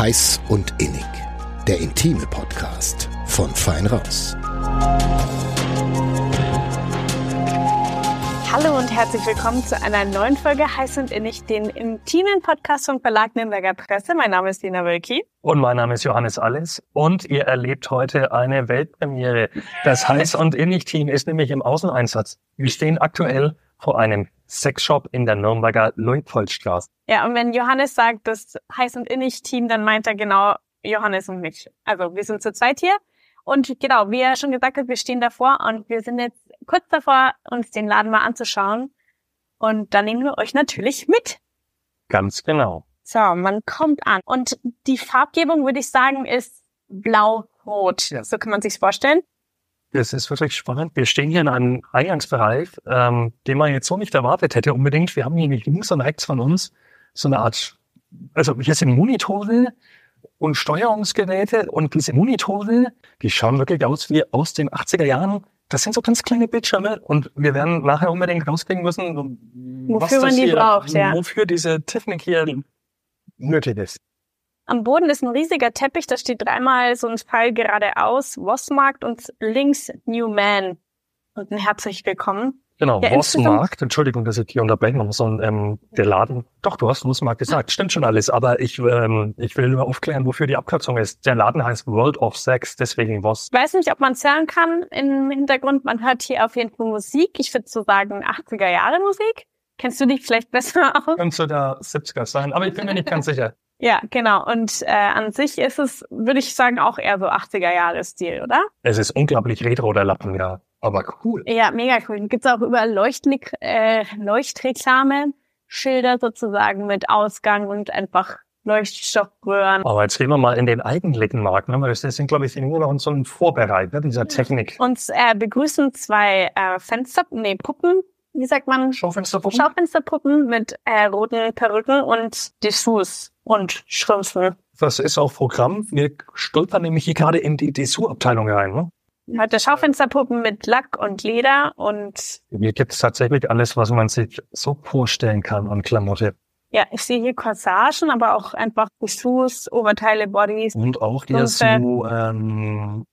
Heiß und Innig. Der intime Podcast von Fein Raus. Hallo und herzlich willkommen zu einer neuen Folge Heiß und Innig, den intimen Podcast vom Verlag Nürnberger Presse. Mein Name ist Dina Wölki. Und mein Name ist Johannes Alles. Und ihr erlebt heute eine Weltpremiere. Das Heiß und Innig Team ist nämlich im Außeneinsatz. Wir stehen aktuell vor einem Sexshop in der Nürnberger Luitpoldstraße. Ja, und wenn Johannes sagt, das Heiß und Innig Team, dann meint er genau Johannes und mich. Also wir sind zu zweit hier. Und genau, wie er schon gesagt hat, wir stehen davor und wir sind jetzt kurz davor, uns den Laden mal anzuschauen. Und dann nehmen wir euch natürlich mit. Ganz genau. So, man kommt an. Und die Farbgebung, würde ich sagen, ist blau-rot. Ja. So kann man sich's vorstellen. Das ist wirklich spannend. Wir stehen hier in einem Eingangsbereich, ähm, den man jetzt so nicht erwartet hätte unbedingt. Wir haben hier links und rechts von uns so eine Art, also hier sind Monitore und Steuerungsgeräte und diese Monitore, die schauen wirklich aus wie aus den 80er Jahren. Das sind so ganz kleine Bildschirme und wir werden nachher unbedingt rauskriegen müssen, wofür man die hier, braucht, ja. wofür diese Technik hier nötig ist. Am Boden ist ein riesiger Teppich, da steht dreimal so ein Pfeil geradeaus, Wossmarkt und links New Man. Und ein herzlich willkommen. Genau, Ja, Wossmarkt, Entschuldigung, dass ich hier unterbrechen muss, und ähm, der Laden, doch, du hast Wossmarkt gesagt, stimmt schon alles, aber ich, ähm, ich will nur aufklären, wofür die Abkürzung ist. Der Laden heißt World of Sex, deswegen Voss. Ich weiß nicht, ob man zählen kann im Hintergrund. Man hört hier auf jeden Fall Musik. Ich würde so sagen 80er Jahre Musik. Kennst du dich vielleicht besser aus? Könnte der 70er sein, aber ich bin mir nicht ganz sicher. Ja, genau. Und äh, an sich ist es, würde ich sagen, auch eher so 80er Jahre Stil, oder? Es ist unglaublich retro, der Lappen, ja. Aber cool. Ja, mega cool. Gibt's auch überall Leuchtnik äh, Leuchtreklame, Schilder sozusagen mit Ausgang und einfach Leuchtstoffröhren. Aber jetzt gehen wir mal in den eigentlichen Markt, ne? weil das sind, glaube ich, nur noch so ein Vorbereiter dieser Technik. Uns äh, begrüßen zwei äh, Fenster, nee, Puppen, wie sagt man? Schaufensterpuppen? Schaufensterpuppen mit äh, roten Perücken und Dessous und Schrümpfen. Das ist auch Programm. Wir stolpern nämlich hier gerade in die Dessous-Abteilung rein. Ne? Heute Schaufensterpuppen mit Lack und Leder und Hier gibt es tatsächlich alles, was man sich so vorstellen kann an Klamotte. ja, ich sehe hier Corsagen, aber auch einfach Dessous, Oberteile, Bodies. Und auch hier so, ähm,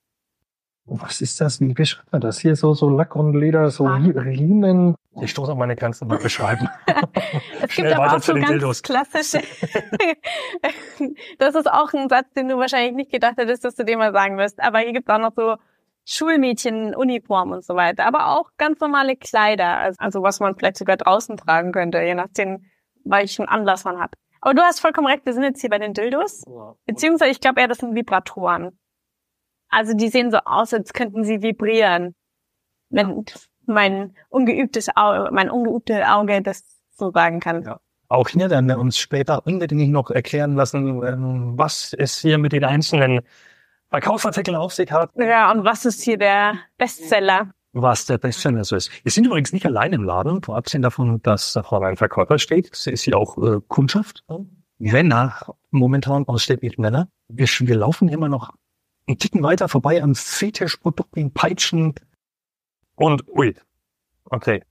was ist das? Wie beschreibt man das? Hier so, so Lack und Leder, so Ah. Riemen. Ich stoße auf meine Grenzen mal beschreiben. Es Schnell gibt aber weiter auch zu so den ganz Dildos. klassische. das ist auch ein Satz, den du wahrscheinlich nicht gedacht hättest, dass du den mal sagen wirst. Aber hier gibt es auch noch so Schulmädchen, Uniform und so weiter. Aber auch ganz normale Kleider. Also, also was man vielleicht sogar draußen tragen könnte, je nachdem, welchen Anlass man hat. Aber du hast vollkommen recht, wir sind jetzt hier bei den Dildos. Beziehungsweise, ich glaube eher, das sind Vibratoren. Also die sehen so aus, als könnten sie vibrieren. Wenn mein ungeübtes Auge, mein ungeübtes Auge das so sagen kann. Ja. Auch hier werden wir uns später unbedingt noch erklären lassen, ähm, was es hier mit den einzelnen Verkaufsartikeln auf sich hat, Ja, und was ist hier der Bestseller? was der Bestseller so ist. Wir sind übrigens nicht allein im Laden, vor abgesehen davon, dass da vorne ein Verkäufer steht. Es ist hier auch äh, Kundschaft. Männer, momentan ausschließlich Männer. Wir, wir laufen immer noch einen Ticken weiter vorbei an Fetischprodukten, Peitschen und ui. Okay.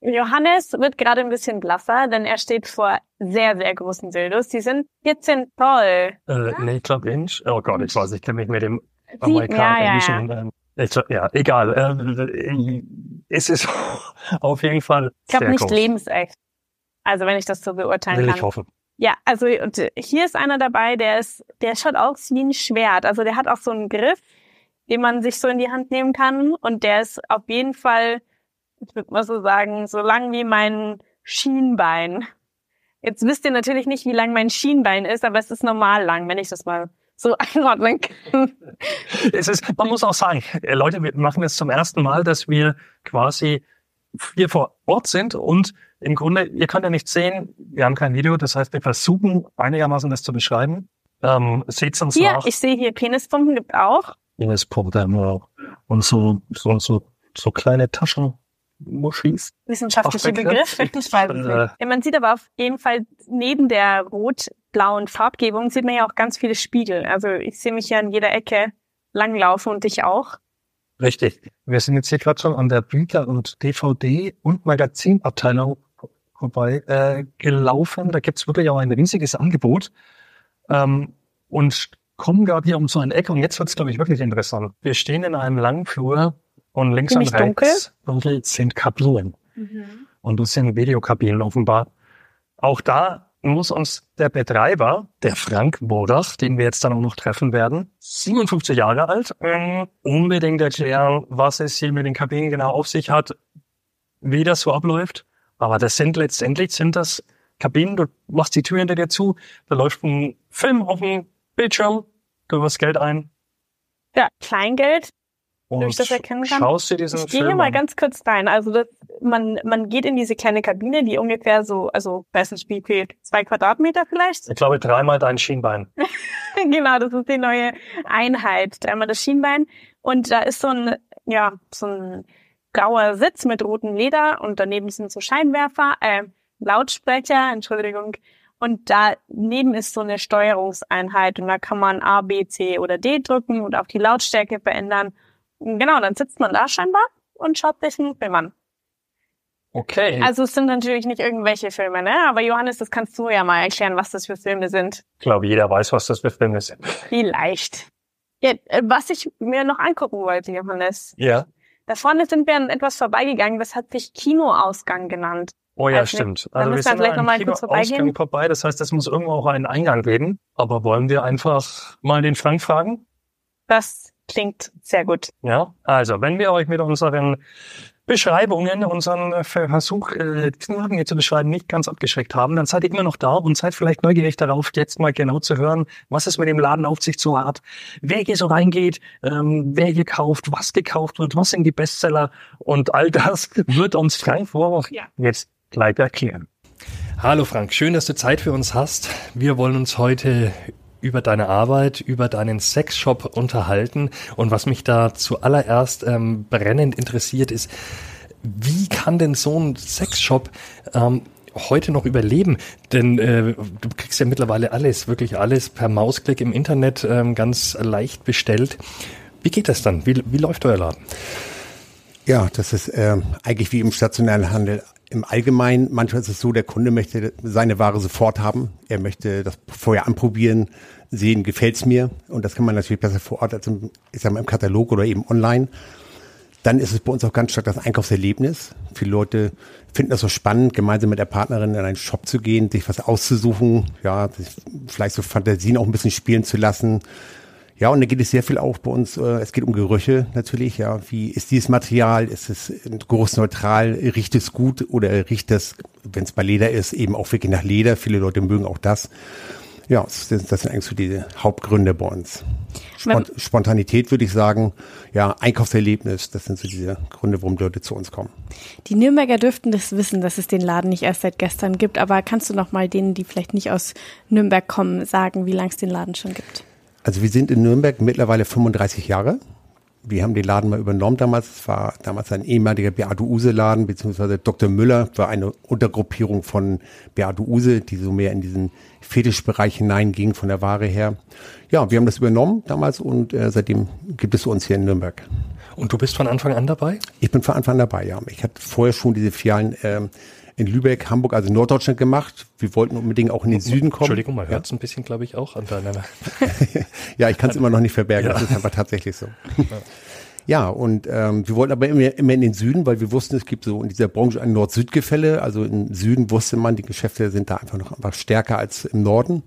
Johannes wird gerade ein bisschen blasser, denn er steht vor sehr, sehr großen Dildos. Die sind 14 Zoll. Äh, nee, ich glaube Inch. Oh Gott, ich weiß, ich kenne mich mit dem Sieben, ja, ja, ja. amerikanischen. Ähm, ich, ja, egal. Äh, es ist auf jeden Fall Ich glaube nicht groß. lebensecht. Also wenn ich das so beurteilen Will kann. ich hoffen. Ja, also und hier ist einer dabei, der ist, der schaut aus wie ein Schwert. Also der hat auch so einen Griff, den man sich so in die Hand nehmen kann. Und der ist auf jeden Fall, ich würde mal so sagen, so lang wie mein Schienbein. Jetzt wisst ihr natürlich nicht, wie lang mein Schienbein ist, aber es ist normal lang, wenn ich das mal so einordnen kann. Es ist, man muss auch sagen, äh, Leute, wir machen es zum ersten Mal, dass wir quasi hier vor Ort sind und im Grunde, ihr könnt ja nicht sehen, wir haben kein Video, das heißt, wir versuchen einigermaßen das zu beschreiben. Ähm, seht uns Hier, nach. ich sehe hier Penispumpen gibt auch. Ines Programm und so, so, so, so kleine Taschenmuschis. Wissenschaftlicher Fachbegriff? Begriff, ich weiß Äh. Ja, man sieht aber auf jeden Fall neben der rot-blauen Farbgebung sieht man ja auch ganz viele Spiegel. Also ich sehe mich ja in jeder Ecke langlaufen und dich auch. Richtig. Wir sind jetzt hier gerade schon an der Bücher- und DVD- und Magazinabteilung vorbei äh, gelaufen. Da gibt's wirklich auch ein riesiges Angebot. Ähm, und kommen gerade hier um so ein Eck und jetzt wird's glaube ich, wirklich interessant. Wir stehen in einem langen Flur und links und rechts dunkel sind Kabinen. Und das sind Videokabinen offenbar. Auch da muss uns der Betreiber, der Frank Bodach, den wir jetzt dann auch noch treffen werden, 57 Jahre alt, ähm, unbedingt erklären, was es hier mit den Kabinen genau auf sich hat, wie das so abläuft. Aber das sind letztendlich sind das Kabinen, du machst die Tür hinter dir zu, da läuft ein Film auf dem Bildschirm, du wirst Geld ein Ja, Kleingeld. Und ich das erkennen kann? schaust dir diesen Ich gehe Film hier mal an. ganz kurz rein. Also das, man, man geht in diese kleine Kabine, die ungefähr so, also weiß nicht wie viel, zwei Quadratmeter vielleicht. Ich glaube, dreimal dein Schienbein. genau, das ist die neue Einheit. Dreimal das Schienbein. Und da ist so ein, ja, so ein grauer Sitz mit rotem Leder und daneben sind so Scheinwerfer, äh, Lautsprecher, Entschuldigung. Und daneben ist so eine Steuerungseinheit und da kann man A, B, C oder D drücken und auch die Lautstärke verändern. Genau, dann sitzt man da scheinbar und schaut sich einen Film an. Okay. Also es sind natürlich nicht irgendwelche Filme, ne? Aber Johannes, das kannst du ja mal erklären, was das für Filme sind. ich glaube, jeder weiß, was das für Filme sind. Vielleicht. Ja, äh, was ich mir noch angucken wollte, Johannes. Ja. Da vorne sind wir an etwas vorbeigegangen, das hat sich Kinoausgang genannt. Oh ja, nicht. stimmt. Also wir sind vielleicht an noch mal einem kurz vorbeigehen. Vorbei. Das heißt, es muss irgendwo auch einen Eingang geben. Aber wollen wir einfach mal den Frank fragen? Das klingt sehr gut. Ja. Also, wenn wir euch mit unseren Beschreibungen, unseren Versuch, äh, diesen Laden hier zu beschreiben, nicht ganz abgeschreckt haben, dann seid ihr immer noch da und seid vielleicht neugierig darauf, jetzt mal genau zu hören, was es mit dem Laden auf sich so hat, wer hier so reingeht, ähm, wer hier kauft, was gekauft wird, was sind die Bestseller und all das wird uns Frank Vorwurf Ja. jetzt gleich erklären. Hallo Frank, schön, dass du Zeit für uns hast. Wir wollen uns heute über deine Arbeit, über deinen Sexshop unterhalten. Und was mich da zuallererst ähm, brennend interessiert ist, wie kann denn so ein Sexshop ähm, heute noch überleben? Denn äh, du kriegst ja mittlerweile alles, wirklich alles per Mausklick im Internet ähm, ganz leicht bestellt. Wie geht das dann? Wie, wie läuft euer Laden? Ja, das ist äh, eigentlich wie im stationären Handel im Allgemeinen. Manchmal ist es so, der Kunde möchte seine Ware sofort haben. Er möchte das vorher anprobieren, sehen, gefällt's mir. Und das kann man natürlich besser vor Ort als im, ich sag mal, im Katalog oder eben online. Dann ist es bei uns auch ganz stark das Einkaufserlebnis. Viele Leute finden das so spannend, gemeinsam mit der Partnerin in einen Shop zu gehen, sich was auszusuchen, ja, vielleicht so Fantasien auch ein bisschen spielen zu lassen. Ja, und da geht es sehr viel auch bei uns, äh, es geht um Gerüche natürlich, ja. Wie ist dieses Material? Ist es geruchsneutral? Riecht es gut oder riecht es, wenn es bei Leder ist, eben auch wirklich nach Leder? Viele Leute mögen auch das. Ja, das sind, das sind eigentlich so die Hauptgründe bei uns. Spont Spontanität würde ich sagen, ja, Einkaufserlebnis, das sind so diese Gründe, warum Leute zu uns kommen. Die Nürnberger dürften das wissen, dass es den Laden nicht erst seit gestern gibt, aber kannst du noch mal denen, die vielleicht nicht aus Nürnberg kommen, sagen, wie lange es den Laden schon gibt? Also wir sind in Nürnberg mittlerweile 35 Jahre. Wir haben den Laden mal übernommen damals. Es war damals ein ehemaliger Beate Use Laden, beziehungsweise Dr. Müller war eine Untergruppierung von Beate Use, die so mehr in diesen Fetischbereich hineinging von der Ware her. Ja, wir haben das übernommen damals und äh, seitdem gibt es uns hier in Nürnberg. Und du bist von Anfang an dabei? Ich bin von Anfang an dabei, ja. Ich hatte vorher schon diese Filialen ähm, in Lübeck, Hamburg, also Norddeutschland gemacht. Wir wollten unbedingt auch in den Süden kommen. Entschuldigung, man hört es ein bisschen, glaube ich, auch an deiner. Ja, ich kann es immer noch nicht verbergen, Ja. das ist einfach tatsächlich so. Ja, und ähm, wir wollten aber immer, immer in den Süden, weil wir wussten, es gibt so in dieser Branche ein Nord-Süd-Gefälle. Also im Süden wusste man, die Geschäfte sind da einfach noch einfach stärker als im Norden.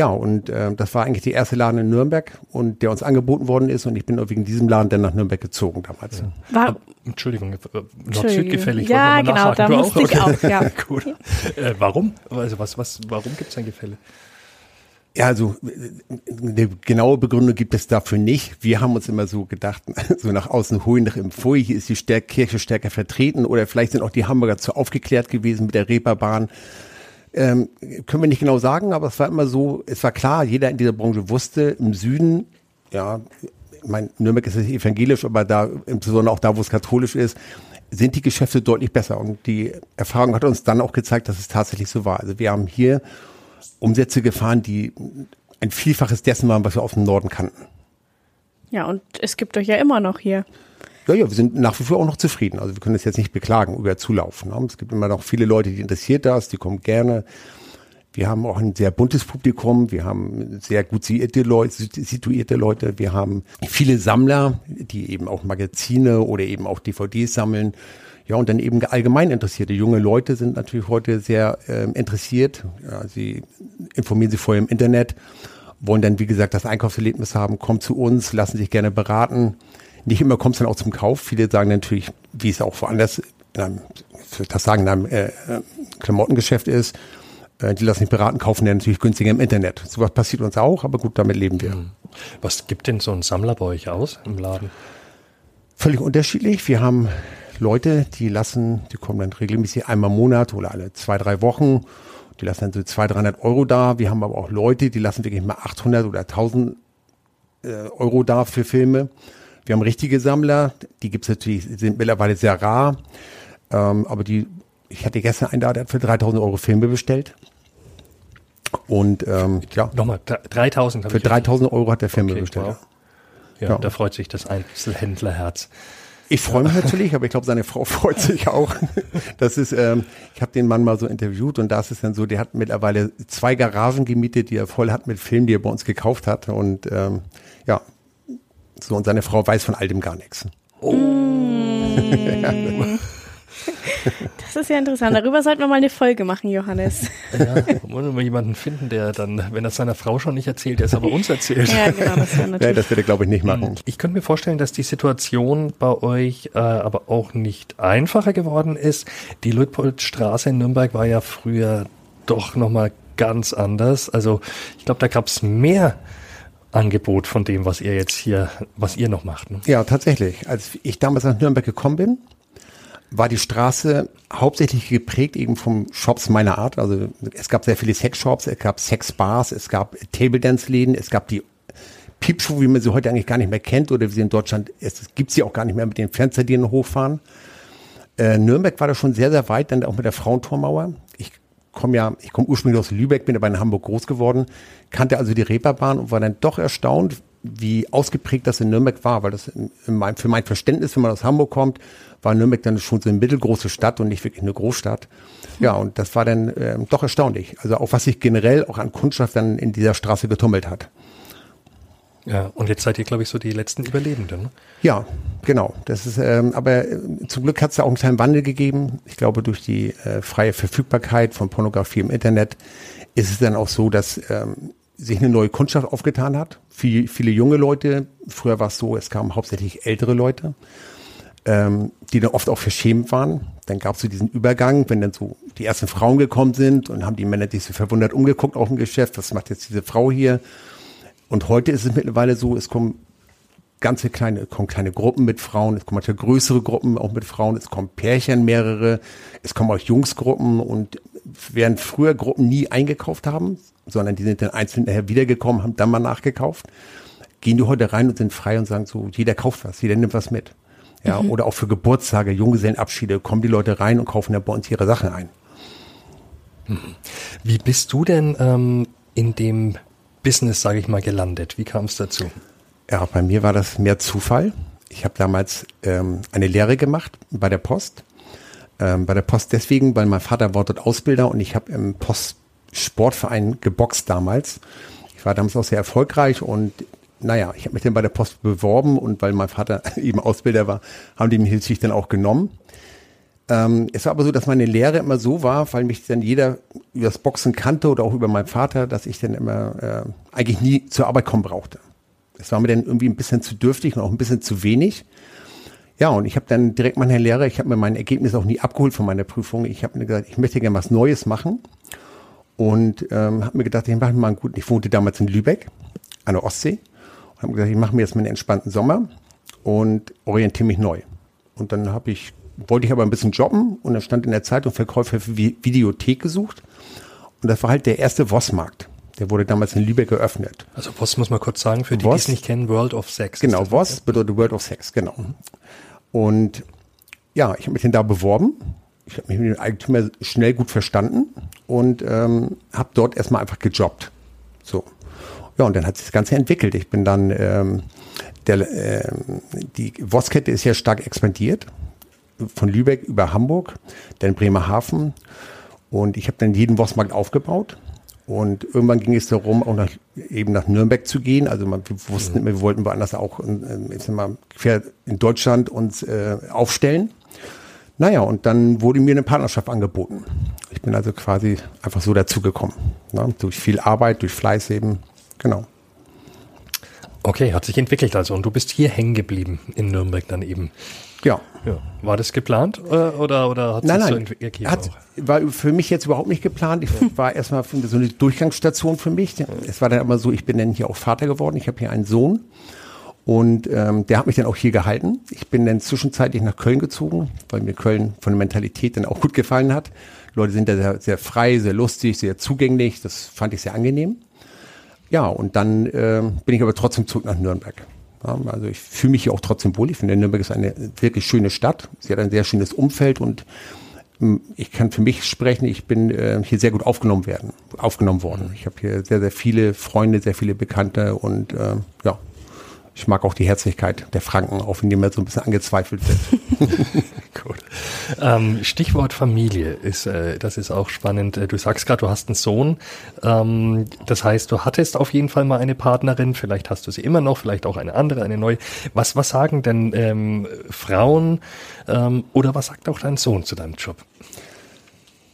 Ja, und ähm, das war eigentlich der erste Laden in Nürnberg und der uns angeboten worden ist und ich bin auch wegen diesem Laden dann nach Nürnberg gezogen damals. War, Aber, Entschuldigung, äh, Entschuldigung. Nord-Süd-gefällig. Ja, wollte genau, mal da musste ich auch, ja. Gut. Äh, warum? Also was, was, warum gibt es ein Gefälle? Ja, also äh, eine genaue Begründung gibt es dafür nicht. Wir haben uns immer so gedacht, so nach außen holen, nach im Pfui, hier ist die Stärk Kirche stärker vertreten oder vielleicht sind auch die Hamburger zu aufgeklärt gewesen mit der Reeperbahn. Ähm, können wir nicht genau sagen, aber es war immer so, es war klar, jeder in dieser Branche wusste, im Süden, ja, mein, Nürnberg ist evangelisch, aber da, insbesondere auch da, wo es katholisch ist, sind die Geschäfte deutlich besser. Und die Erfahrung hat uns dann auch gezeigt, dass es tatsächlich so war. Also wir haben hier Umsätze gefahren, die ein Vielfaches dessen waren, was wir aus dem Norden kannten. ja, und es gibt euch ja immer noch hier. Ja, ja, wir sind nach wie vor auch noch zufrieden. Also wir können es jetzt nicht beklagen über Zulauf. Ne? Es gibt immer noch viele Leute, die interessiert das, die kommen gerne. Wir haben auch ein sehr buntes Publikum. Wir haben sehr gut situierte Leute. Wir haben viele Sammler, die eben auch Magazine oder eben auch DVDs sammeln. Ja, und dann eben allgemein interessierte junge Leute sind natürlich heute sehr äh, interessiert. Ja, sie informieren sich vorher im Internet, wollen dann, wie gesagt, das Einkaufserlebnis haben, kommen zu uns, lassen sich gerne beraten. Nicht immer kommt es dann auch zum Kauf. Viele sagen natürlich, wie es auch woanders, in einem, das sagen, in einem äh, äh, Klamottengeschäft ist, äh, die lassen sich beraten, kaufen dann natürlich günstiger im Internet. Sowas passiert uns auch, aber gut, damit leben wir. Hm. Was gibt denn so ein Sammler bei euch aus im Laden? Völlig unterschiedlich. Wir haben Leute, die lassen, die kommen dann regelmäßig einmal im Monat oder alle zwei, drei Wochen. Die lassen dann so 200, 300 Euro da. Wir haben aber auch Leute, die lassen wirklich mal 800 oder 1000 äh, Euro da für Filme. Wir haben richtige Sammler, die gibt's natürlich, sind mittlerweile sehr rar. Ähm, aber die, ich hatte gestern einen da, der hat für 3000 Euro Filme bestellt. Und ähm, ja. Nochmal, 3000 Für 3000 Euro hat der Filme okay, bestellt. Wow. Ja, ja, da freut sich das Einzelhändlerherz. Ich freue mich natürlich, aber ich glaube, seine Frau freut sich auch. Das ist, ähm, ich habe den Mann mal so interviewt und da ist es dann so, der hat mittlerweile zwei Garagen gemietet, die er voll hat mit Filmen, die er bei uns gekauft hat. Und ähm, ja, so und seine Frau weiß von all dem gar nichts. Oh. Das ist ja interessant. Darüber sollten wir mal eine Folge machen, Johannes. Ja, wollen wir jemanden finden, der dann, wenn das seiner Frau schon nicht erzählt, der es aber uns erzählt. Ja, genau, das wäre natürlich. Ja, das würde, glaube ich, nicht machen. Ich könnte mir vorstellen, dass die Situation bei euch äh, aber auch nicht einfacher geworden ist. Die Luitpoldstraße in Nürnberg war ja früher doch nochmal ganz anders. Also ich glaube, da gab es mehr Angebot von dem, was ihr jetzt hier, was ihr noch macht. Ne? Ja, tatsächlich. Als ich damals nach Nürnberg gekommen bin, war die Straße hauptsächlich geprägt eben vom Shops meiner Art. Also es gab sehr viele Sexshops, es gab Sexbars, es gab Table Dance Läden, es gab die Piepshow, wie man sie heute eigentlich gar nicht mehr kennt oder wie sie in Deutschland, es gibt sie auch gar nicht mehr mit den Fenstern, die hochfahren. Äh, Nürnberg war da schon sehr, sehr weit, dann auch mit der Frauentormauer. Ich komme ja, ich komme ursprünglich aus Lübeck, bin aber in Hamburg groß geworden, kannte also die Reeperbahn und war dann doch erstaunt, wie ausgeprägt das in Nürnberg war, weil das in mein, für mein Verständnis, wenn man aus Hamburg kommt, war Nürnberg dann schon so eine mittelgroße Stadt und nicht wirklich eine Großstadt. Ja, und das war dann äh, doch erstaunlich. Also auch was sich generell auch an Kundschaft dann in dieser Straße getummelt hat. Ja, und jetzt seid ihr, glaube ich, so die letzten Überlebenden. Ne? Ja, genau. Das ist, ähm, aber äh, zum Glück hat es da auch einen kleinen Wandel gegeben. Ich glaube, durch die äh, freie Verfügbarkeit von Pornografie im Internet ist es dann auch so, dass ähm, sich eine neue Kundschaft aufgetan hat. Viel, viele junge Leute. Früher war es so, es kamen hauptsächlich ältere Leute ähm, die dann oft auch verschämt waren. Dann gab es so diesen Übergang, wenn dann so die ersten Frauen gekommen sind und haben die Männer sich so verwundert umgeguckt auf dem Geschäft, was macht jetzt diese Frau hier? Und heute ist es mittlerweile so, es kommen ganze kleine, kommen kleine Gruppen mit Frauen, es kommen manchmal größere Gruppen auch mit Frauen, es kommen Pärchen mehrere, es kommen auch Jungsgruppen und während früher Gruppen nie eingekauft haben, sondern die sind dann einzeln nachher wiedergekommen, haben dann mal nachgekauft, gehen die heute rein und sind frei und sagen so, jeder kauft was, jeder nimmt was mit. Ja, mhm. oder auch für Geburtstage, Junggesellenabschiede kommen die Leute rein und kaufen ja bei uns ihre Sachen ein. Mhm. Wie bist du denn ähm, in dem Business, sage ich mal, gelandet? Wie kam es dazu? Ja, bei mir war das mehr Zufall. Ich habe damals ähm, eine Lehre gemacht bei der Post. Ähm, bei der Post deswegen, weil mein Vater war dort Ausbilder und ich habe im Postsportverein geboxt damals. Ich war damals auch sehr erfolgreich und naja, ich habe mich dann bei der Post beworben und weil mein Vater eben Ausbilder war, haben die mich hilfslich dann auch genommen. Ähm, es war aber so, dass meine Lehre immer so war, weil mich dann jeder über das Boxen kannte oder auch über meinen Vater, dass ich dann immer äh, eigentlich nie zur Arbeit kommen brauchte. Es war mir dann irgendwie ein bisschen zu dürftig und auch ein bisschen zu wenig. Ja, und ich habe dann direkt meinen Herrn Lehrer, ich habe mir mein Ergebnis auch nie abgeholt von meiner Prüfung. Ich habe mir gesagt, ich möchte gerne was Neues machen. Und ähm, habe mir gedacht, ich mache mal einen guten, ich wohnte damals in Lübeck, an der Ostsee habe gesagt, ich mache mir jetzt mal einen entspannten Sommer und orientiere mich neu. Und dann habe ich, wollte ich aber ein bisschen jobben und dann stand in der Zeitung Verkäufer für Videothek gesucht. Und das war halt der erste Voss-Markt. Der wurde damals in Lübeck geöffnet. Also Voss muss man kurz sagen, für die, die es nicht kennen, World of Sex. Genau, Voss bedeutet World of Sex, genau. Mhm. Und ja, ich habe mich denn da beworben. Ich habe mich mit dem Eigentümer schnell gut verstanden und ähm, habe dort erstmal einfach gejobbt. So. Ja, und dann hat sich das Ganze entwickelt. Ich bin dann, ähm, der, äh, die Wosskette ist ja stark expandiert, von Lübeck über Hamburg, dann Bremerhaven. Und ich habe dann jeden Wostmarkt aufgebaut. Und irgendwann ging es darum, auch nach, eben nach Nürnberg zu gehen. Also man, wir wussten, mhm. wir wollten woanders auch äh, jetzt mal, quer in Deutschland uns äh, aufstellen. Naja, und dann wurde mir eine Partnerschaft angeboten. Ich bin also quasi einfach so dazugekommen. Ne? Durch viel Arbeit, durch Fleiß eben. Genau. Okay, hat sich entwickelt also und du bist hier hängen geblieben in Nürnberg dann eben. Ja. ja. War das geplant äh, oder, oder hat nein, sich nein, so Hat, war für mich jetzt überhaupt nicht geplant. Ich war erstmal so eine Durchgangsstation für mich. Es war dann immer so, ich bin dann hier auch Vater geworden. Ich habe hier einen Sohn und ähm, der hat mich dann auch hier gehalten. Ich bin dann zwischenzeitlich nach Köln gezogen, weil mir Köln von der Mentalität dann auch gut gefallen hat. Die Leute sind da sehr, sehr frei, sehr lustig, sehr zugänglich. Das fand ich sehr angenehm. Ja, und dann äh, bin ich aber trotzdem zurück nach Nürnberg. Ja, also ich fühle mich hier auch trotzdem wohl. Ich finde, Nürnberg ist eine wirklich schöne Stadt. Sie hat ein sehr schönes Umfeld und ähm, ich kann für mich sprechen, ich bin äh, hier sehr gut aufgenommen werden, aufgenommen worden. Ich habe hier sehr, sehr viele Freunde, sehr viele Bekannte und äh, ja, ich mag auch die Herzlichkeit der Franken, auch wenn die mir so ein bisschen angezweifelt wird. Gut. Ähm, Stichwort Familie ist, äh, das ist auch spannend. Äh, du sagst gerade, du hast einen Sohn. Ähm, das heißt, du hattest auf jeden Fall mal eine Partnerin. Vielleicht hast du sie immer noch, vielleicht auch eine andere, eine neue. Was, was sagen denn ähm, Frauen ähm, oder was sagt auch dein Sohn zu deinem Job?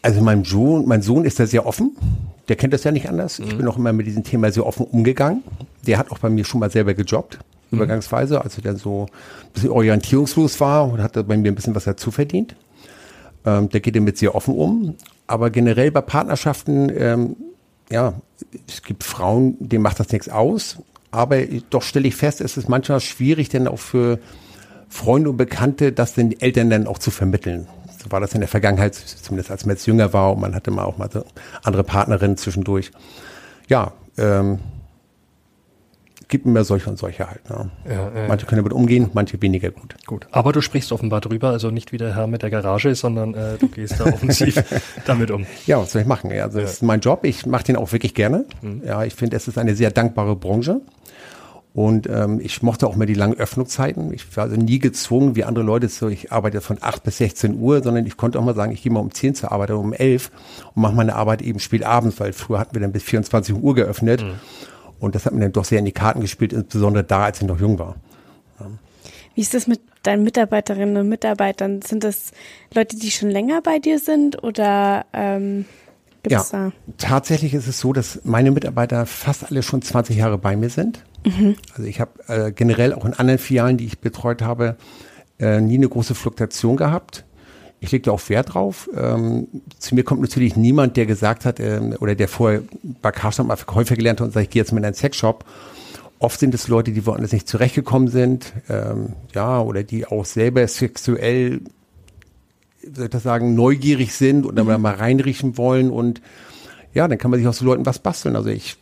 Also mein Sohn, mein Sohn ist da sehr offen. Der kennt das ja nicht anders. Mhm. Ich bin auch immer mit diesem Thema sehr offen umgegangen. Der hat auch bei mir schon mal selber gejobbt. Übergangsweise, als er dann so ein bisschen orientierungslos war und hat bei mir ein bisschen was dazu verdient. Ähm, der geht damit sehr offen um. Aber generell bei Partnerschaften, ähm, ja, es gibt Frauen, denen macht das nichts aus. Aber doch stelle ich fest, es ist manchmal schwierig, denn auch für Freunde und Bekannte, das den Eltern dann auch zu vermitteln. So war das in der Vergangenheit, zumindest als man jetzt jünger war und man hatte mal auch mal so andere Partnerinnen zwischendurch. Ja, ähm, gibt immer solche und solche halt. Ne? Ja, äh, manche können damit umgehen, manche weniger gut. Gut, aber du sprichst offenbar drüber, also nicht wie der Herr mit der Garage, sondern äh, du gehst da offensiv damit um. Ja, was soll ich machen? Ja, also ja. das ist mein Job, ich mache den auch wirklich gerne. Mhm. Ja, ich finde, es ist eine sehr dankbare Branche. Und ähm, ich mochte auch mal die langen Öffnungszeiten. Ich war also nie gezwungen, wie andere Leute, so ich arbeite von 8 bis 16 Uhr, sondern ich konnte auch mal sagen, ich gehe mal um 10 zur Arbeit oder um 11 und mache meine Arbeit eben spät abends, weil früher hatten wir dann bis 24 Uhr geöffnet. Mhm. Und das hat mir dann doch sehr in die Karten gespielt, insbesondere da, als ich noch jung war. Wie ist das mit deinen Mitarbeiterinnen und Mitarbeitern? Sind das Leute, die schon länger bei dir sind oder ähm, gibt's ja, da? Tatsächlich ist es so, dass meine Mitarbeiter fast alle schon 20 Jahre bei mir sind. Mhm. Also ich habe äh, generell auch in anderen Filialen, die ich betreut habe, äh, nie eine große Fluktuation gehabt. Ich lege da auch Wert drauf. Ähm, zu mir kommt natürlich niemand, der gesagt hat, ähm, oder der vorher bei Karstadt mal Verkäufer gelernt hat und sagt, ich gehe jetzt mal in einen Sexshop. Oft sind es Leute, die woanders nicht zurechtgekommen sind, ähm, ja, oder die auch selber sexuell, soll ich das sagen, neugierig sind oder mhm. mal reinriechen wollen und ja, dann kann man sich aus so Leuten was basteln. Also ich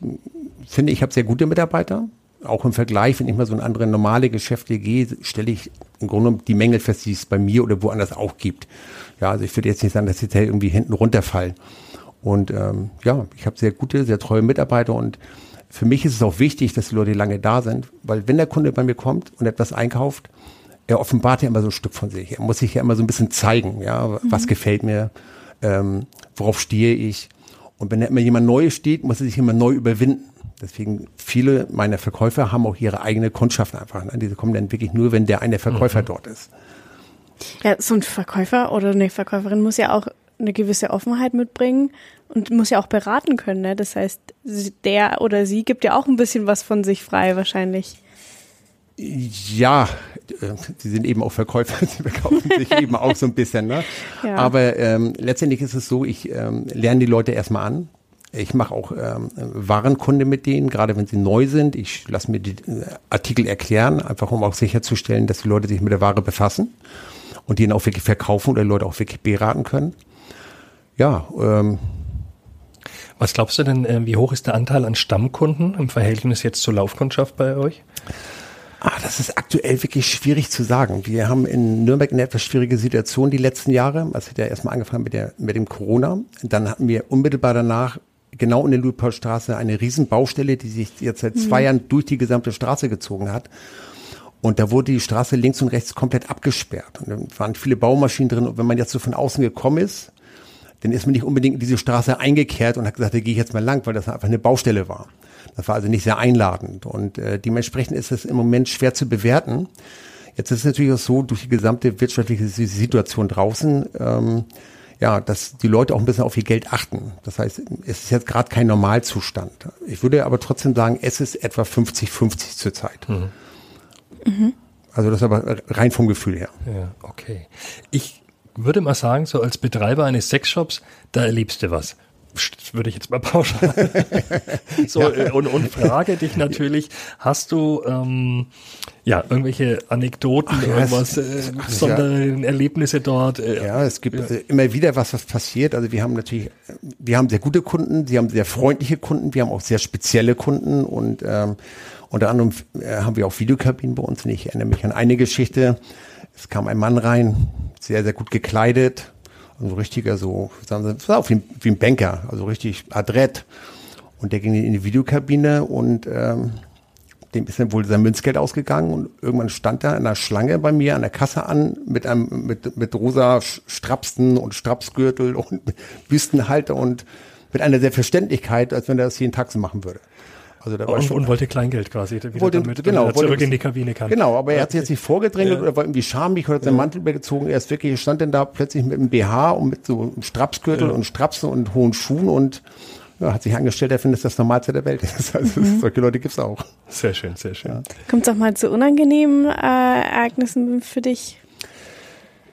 finde, ich habe sehr gute Mitarbeiter. Auch im Vergleich, wenn ich mal so in andere normale Geschäfte gehe, stelle ich im Grunde die Mängel fest, die es bei mir oder woanders auch gibt. Ja, also ich würde jetzt nicht sagen, dass jetzt irgendwie hinten runterfallen. Und ähm, ja, ich habe sehr gute, sehr treue Mitarbeiter und für mich ist es auch wichtig, dass die Leute lange da sind, weil wenn der Kunde bei mir kommt und etwas einkauft, er offenbart ja immer so ein Stück von sich. Er muss sich ja immer so ein bisschen zeigen, ja, mhm. was gefällt mir, ähm, worauf stehe ich. Und wenn da immer jemand Neues steht, muss er sich immer neu überwinden. Deswegen viele meiner Verkäufer haben auch ihre eigene Kundschaft einfach. Ne? Diese kommen dann wirklich nur, wenn der eine Verkäufer mhm. dort ist. Ja, so ein Verkäufer oder eine Verkäuferin muss ja auch eine gewisse Offenheit mitbringen und muss ja auch beraten können. Ne? Das heißt, der oder sie gibt ja auch ein bisschen was von sich frei wahrscheinlich. Ja, äh, sie sind eben auch Verkäufer, sie verkaufen sich eben auch so ein bisschen. Ne? Ja. Aber ähm, letztendlich ist es so, ich ähm, lerne die Leute erstmal an. Ich mache auch ähm, Warenkunde mit denen, gerade wenn sie neu sind. Ich lasse mir die äh, Artikel erklären, einfach um auch sicherzustellen, dass die Leute sich mit der Ware befassen und die dann auch wirklich verkaufen oder Leute auch wirklich beraten können. Ja, ähm, was glaubst du denn, äh, wie hoch ist der Anteil an Stammkunden im Verhältnis jetzt zur Laufkundschaft bei euch? Ah, das ist aktuell wirklich schwierig zu sagen. Wir haben in Nürnberg eine etwas schwierige Situation die letzten Jahre. Also hat ja erstmal angefangen mit, der, mit dem Corona. Dann hatten wir unmittelbar danach genau in der Luitpoldstraße eine Riesenbaustelle, die sich jetzt seit zwei mhm. Jahren durch die gesamte Straße gezogen hat. Und da wurde die Straße links und rechts komplett abgesperrt. Und da waren viele Baumaschinen drin. Und wenn man jetzt so von außen gekommen ist, dann ist man nicht unbedingt in diese Straße eingekehrt und hat gesagt, da gehe ich jetzt mal lang, weil das einfach eine Baustelle war. Das war also nicht sehr einladend und äh, dementsprechend ist es im Moment schwer zu bewerten. Jetzt ist es natürlich auch so, durch die gesamte wirtschaftliche Situation draußen, ähm, ja, dass die Leute auch ein bisschen auf ihr Geld achten. Das heißt, es ist jetzt gerade kein Normalzustand. Ich würde aber trotzdem sagen, es ist etwa 50-50 zurzeit. Mhm. Mhm. Also das ist aber rein vom Gefühl her. Ja, okay. Ich würde mal sagen, so als Betreiber eines Sexshops, da erlebst du was würde ich jetzt mal pauschal. so, ja. Äh, und, und frage dich natürlich, hast du ähm, ja irgendwelche Anekdoten, Ach, irgendwas, äh, besondere ja. Erlebnisse dort? Äh, ja, es gibt ja. Äh, immer wieder was, was passiert. Also wir haben natürlich, wir haben sehr gute Kunden, sie haben sehr freundliche Kunden, wir haben auch sehr spezielle Kunden und ähm, unter anderem äh, haben wir auch Videokabinen bei uns. Und ich erinnere mich an eine Geschichte. Es kam ein Mann rein, sehr, sehr gut gekleidet, ein richtiger so, sagen Sie, auch wie, wie ein Banker, also richtig adrett. Und der ging in die Videokabine und ähm, dem ist dann wohl sein Münzgeld ausgegangen und irgendwann stand er in einer Schlange bei mir an der Kasse an mit einem mit, mit rosa Strapsen und Strapsgürtel und Büstenhalter und mit einer Selbstverständlichkeit, als wenn er das jeden Tag so machen würde. Also da war und, schon, und wollte Kleingeld quasi, wieder wollte, damit, genau, er zurück in die Kabine kann. Genau, aber er hat sich jetzt nicht vorgedrängelt ja. oder war irgendwie schamig oder hat seinen Mantel übergezogen. Er ist wirklich, stand dann da plötzlich mit einem BH und mit so einem Strapsgürtel ja. und Strapsen und hohen Schuhen und ja, hat sich angestellt, er findet, das das Normalste der Welt ist. Also mhm. solche Leute gibt's auch. Sehr schön, sehr schön. Ja. Kommt es auch mal zu unangenehmen äh, Ereignissen für dich?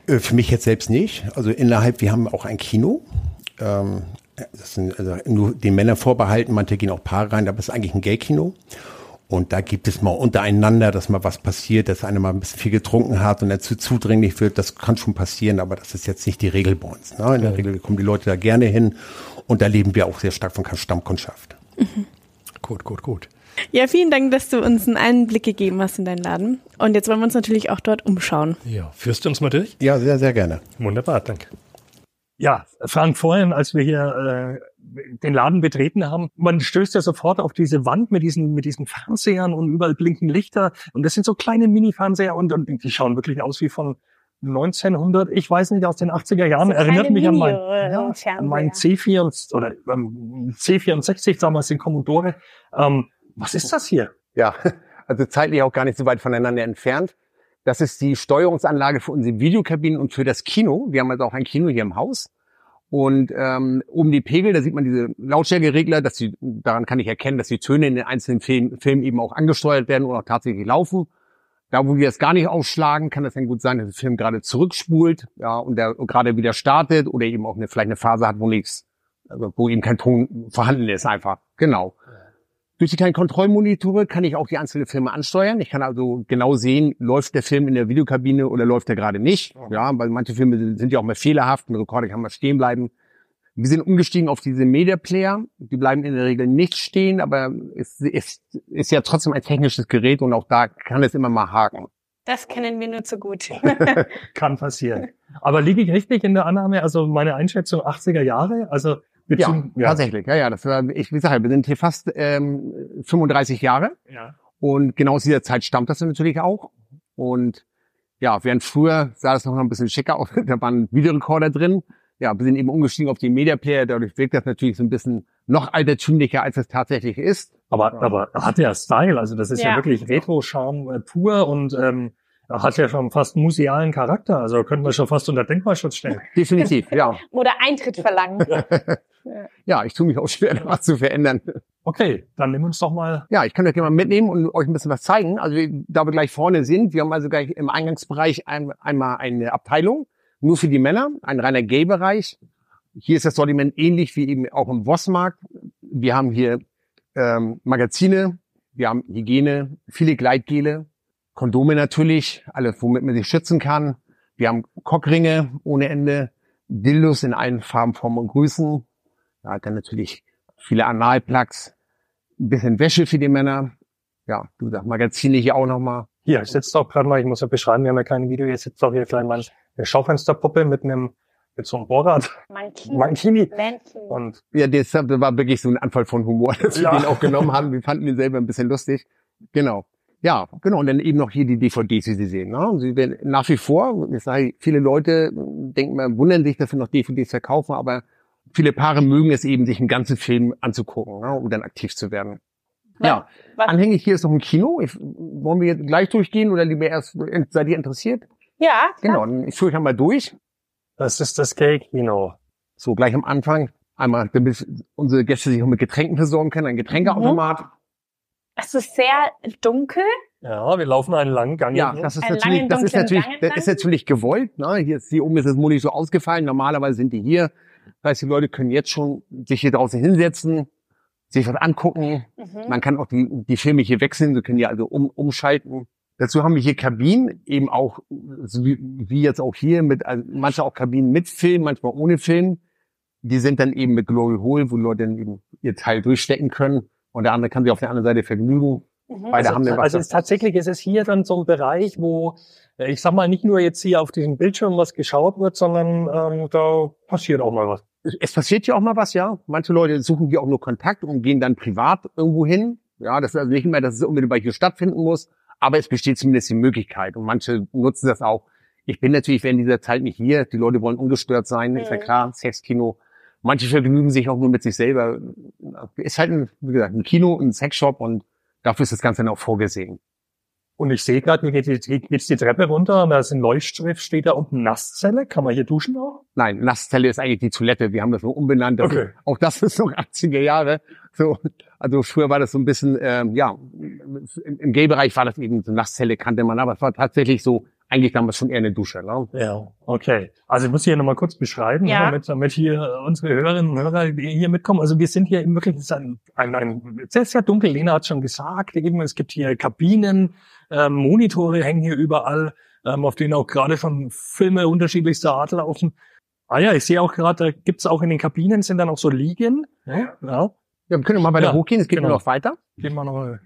Äh, für mich jetzt selbst nicht. Also innerhalb, wir haben auch ein Kino. Ähm, das sind also nur den Männern vorbehalten, manche gehen auch Paare rein, aber es ist eigentlich ein Gay-Kino. Und da gibt es mal untereinander, dass mal was passiert, dass einer mal ein bisschen viel getrunken hat und er zu zudringlich wird. Das kann schon passieren, aber das ist jetzt nicht die Regel bei uns. Ne? In der Regel kommen die Leute da gerne hin und da leben wir auch sehr stark von Stammkundschaft. Mhm. Gut, gut, gut. Ja, vielen Dank, dass du uns einen Einblick gegeben hast in deinen Laden. Und jetzt wollen wir uns natürlich auch dort umschauen. Ja, führst du uns mal durch? Ja, sehr, sehr gerne. Wunderbar, danke. Ja, Frank, vorhin, als wir hier äh, den Laden betreten haben, man stößt ja sofort auf diese Wand mit diesen mit diesen Fernsehern und überall blinken Lichter und das sind so kleine Mini-Fernseher und, und die schauen wirklich aus wie von 1900, ich weiß nicht, aus den 80er Jahren, erinnert mich an mein, ja, an meinen C4 oder ähm, C64 damals den Commodore. Ähm, was ist das hier? Ja, also zeitlich auch gar nicht so weit voneinander entfernt. Das ist die Steuerungsanlage für unsere Videokabinen und für das Kino. Wir haben also auch ein Kino hier im Haus. Und ähm, oben die Pegel, da sieht man diese Lautstärkeregler, dass die, daran kann ich erkennen, dass die Töne in den einzelnen Film, Filmen eben auch angesteuert werden oder auch tatsächlich laufen. Da, wo wir es gar nicht aufschlagen, kann es dann gut sein, dass der Film gerade zurückspult, ja, und der gerade wieder startet oder eben auch eine, vielleicht eine Phase hat, wo nichts, also wo eben kein Ton vorhanden ist, einfach. Genau. Durch die kleinen Kontrollmonitore kann ich auch die einzelnen Filme ansteuern. Ich kann also genau sehen, läuft der Film in der Videokabine oder läuft er gerade nicht. Ja, weil manche Filme sind ja auch mal fehlerhaft, ein Rekorder kann mal stehen bleiben. Wir sind umgestiegen auf diese Media Player. Die bleiben in der Regel nicht stehen, aber es ist, ist ja trotzdem ein technisches Gerät und auch da kann es immer mal haken. Das kennen wir nur zu gut. kann passieren. Aber liege ich richtig in der Annahme, also meine Einschätzung 80er Jahre, also ja, ja, tatsächlich. Ja, ja. Das war, ich wie gesagt, wir sind hier fast ähm, 35 Jahre. Ja. Und genau aus dieser Zeit stammt das natürlich auch. Und ja, während früher sah das noch ein bisschen schicker aus, da waren Videorekorder drin. Ja, wir sind eben umgestiegen auf die Media Player, dadurch wirkt das natürlich so ein bisschen noch altertümlicher, als es tatsächlich ist. Aber, aber hat ja Style, also das ist ja, ja wirklich Retro-Charme pur und ähm, hat ja schon fast musealen Charakter, also könnten wir schon fast unter Denkmalschutz stellen. Definitiv, ja. Oder Eintritt verlangen. ja, ich tue mich auch schwer, da was zu verändern. Okay, dann nehmen wir uns doch mal. Ja, ich kann euch gerne mal mitnehmen und euch ein bisschen was zeigen. Also da wir gleich vorne sind, wir haben also gleich im Eingangsbereich ein, einmal eine Abteilung, nur für die Männer, ein reiner Gay-Bereich. Hier ist das Sortiment ähnlich wie eben auch im Vossmarkt. Wir haben hier ähm, Magazine, wir haben Hygiene, viele Gleitgele, Kondome natürlich, alles, womit man sich schützen kann. Wir haben Cockringe ohne Ende, Dildos in allen Farben, Formen und Größen. Ja, dann natürlich viele Analplugs, ein bisschen Wäsche für die Männer. Ja, du sagst Magazine hier auch nochmal. Hier, ich sitze doch gerade mal, ich muss ja beschreiben, wir haben ja kein Video, hier sitzt doch hier klein meine Schaufensterpuppe mit einem mit so einem Bohrrad. Mankini. Mankini. Und ja, das war wirklich so ein Anfall von Humor, dass ja. wir den auch genommen haben. Wir fanden ihn selber ein bisschen lustig. Genau. Ja, genau. Und dann eben noch hier die DVDs, wie Sie sehen. Ne? Sie werden nach wie vor, ich sage, viele Leute denken mal, wundern sich, dass wir noch DVDs verkaufen, aber viele Paare mögen es eben, sich einen ganzen Film anzugucken, ne, um dann aktiv zu werden. Ja, Was- anhängig hier ist noch ein Kino. Ich, wollen wir jetzt gleich durchgehen oder lieber erst, seid ihr interessiert? Ja, Genau, dann ich führe ich einmal durch. Das ist das Gay-Kino. So, gleich am Anfang. Einmal, damit unsere Gäste sich auch mit Getränken versorgen können, ein Getränkeautomat. Es ist sehr dunkel. Ja, wir laufen einen langen Gang. Ja, das ist Einen natürlich, langen, das ist natürlich, das ist natürlich gewollt. Ne? Hier, ist, hier oben ist das Monitor so ausgefallen. Normalerweise sind die hier. Das heißt, die Leute können jetzt schon sich hier draußen hinsetzen, sich was angucken. Mhm. Man kann auch die, die Filme hier wechseln. Sie können ja also um, umschalten. Dazu haben wir hier Kabinen, eben auch, so wie, wie jetzt auch hier, mit, also manche auch Kabinen mit Film, manchmal ohne Film. Die sind dann eben mit Glory Hole, wo Leute dann eben ihr Teil durchstecken können. Und der andere kann sich auf der anderen Seite vergnügen. Mhm. Beide also, haben eine also es ist tatsächlich ist es hier dann so ein Bereich, wo äh, ich sag mal nicht nur jetzt hier auf diesem Bildschirm was geschaut wird, sondern ähm, da passiert auch mal was. es passiert ja auch mal was, ja. Manche Leute suchen hier auch nur Kontakt und gehen dann privat irgendwo hin. Ja, das ist also nicht immer, dass es unbedingt hier stattfinden muss, aber es besteht zumindest die Möglichkeit und manche nutzen das auch. Ich bin natürlich während dieser Zeit nicht hier. Die Leute wollen ungestört sein, ist ja Mhm. klar, Sexkino. Manche vergnügen sich auch nur mit sich selber. Ist halt, ein, wie gesagt, ein Kino, ein Sexshop und dafür ist das Ganze dann auch vorgesehen. Und ich sehe gerade, hier geht die, geht jetzt die Treppe runter und da ist ein Leuchtschrift, steht da unten Nasszelle. Kann man hier duschen auch? Nein, Nasszelle ist eigentlich die Toilette. Wir haben das so umbenannt. Das Okay. ist, auch das ist noch 80er Jahre. So, also früher war das so ein bisschen, ähm, ja, im, im Gay-Bereich war das eben so Nasszelle, kannte man, aber es war tatsächlich so, eigentlich damals schon eher eine Dusche. Ne? Ja. Okay. Also ich muss hier nochmal kurz beschreiben, Ja. damit, damit hier unsere Hörerinnen und Hörer hier mitkommen. Also wir sind hier eben wirklich, es ist ein, ein, ein sehr, sehr dunkel. Lena hat schon gesagt, eben, es gibt hier Kabinen, ähm, Monitore hängen hier überall, ähm, auf denen auch gerade schon Filme unterschiedlichster Art laufen. Ah ja, ich sehe auch gerade, da gibt's auch in den Kabinen sind dann auch so Liegen. Ja. ja. Ja, wir können mal weiter Ja, hochgehen, es geht genau. nur noch weiter. Gehen wir noch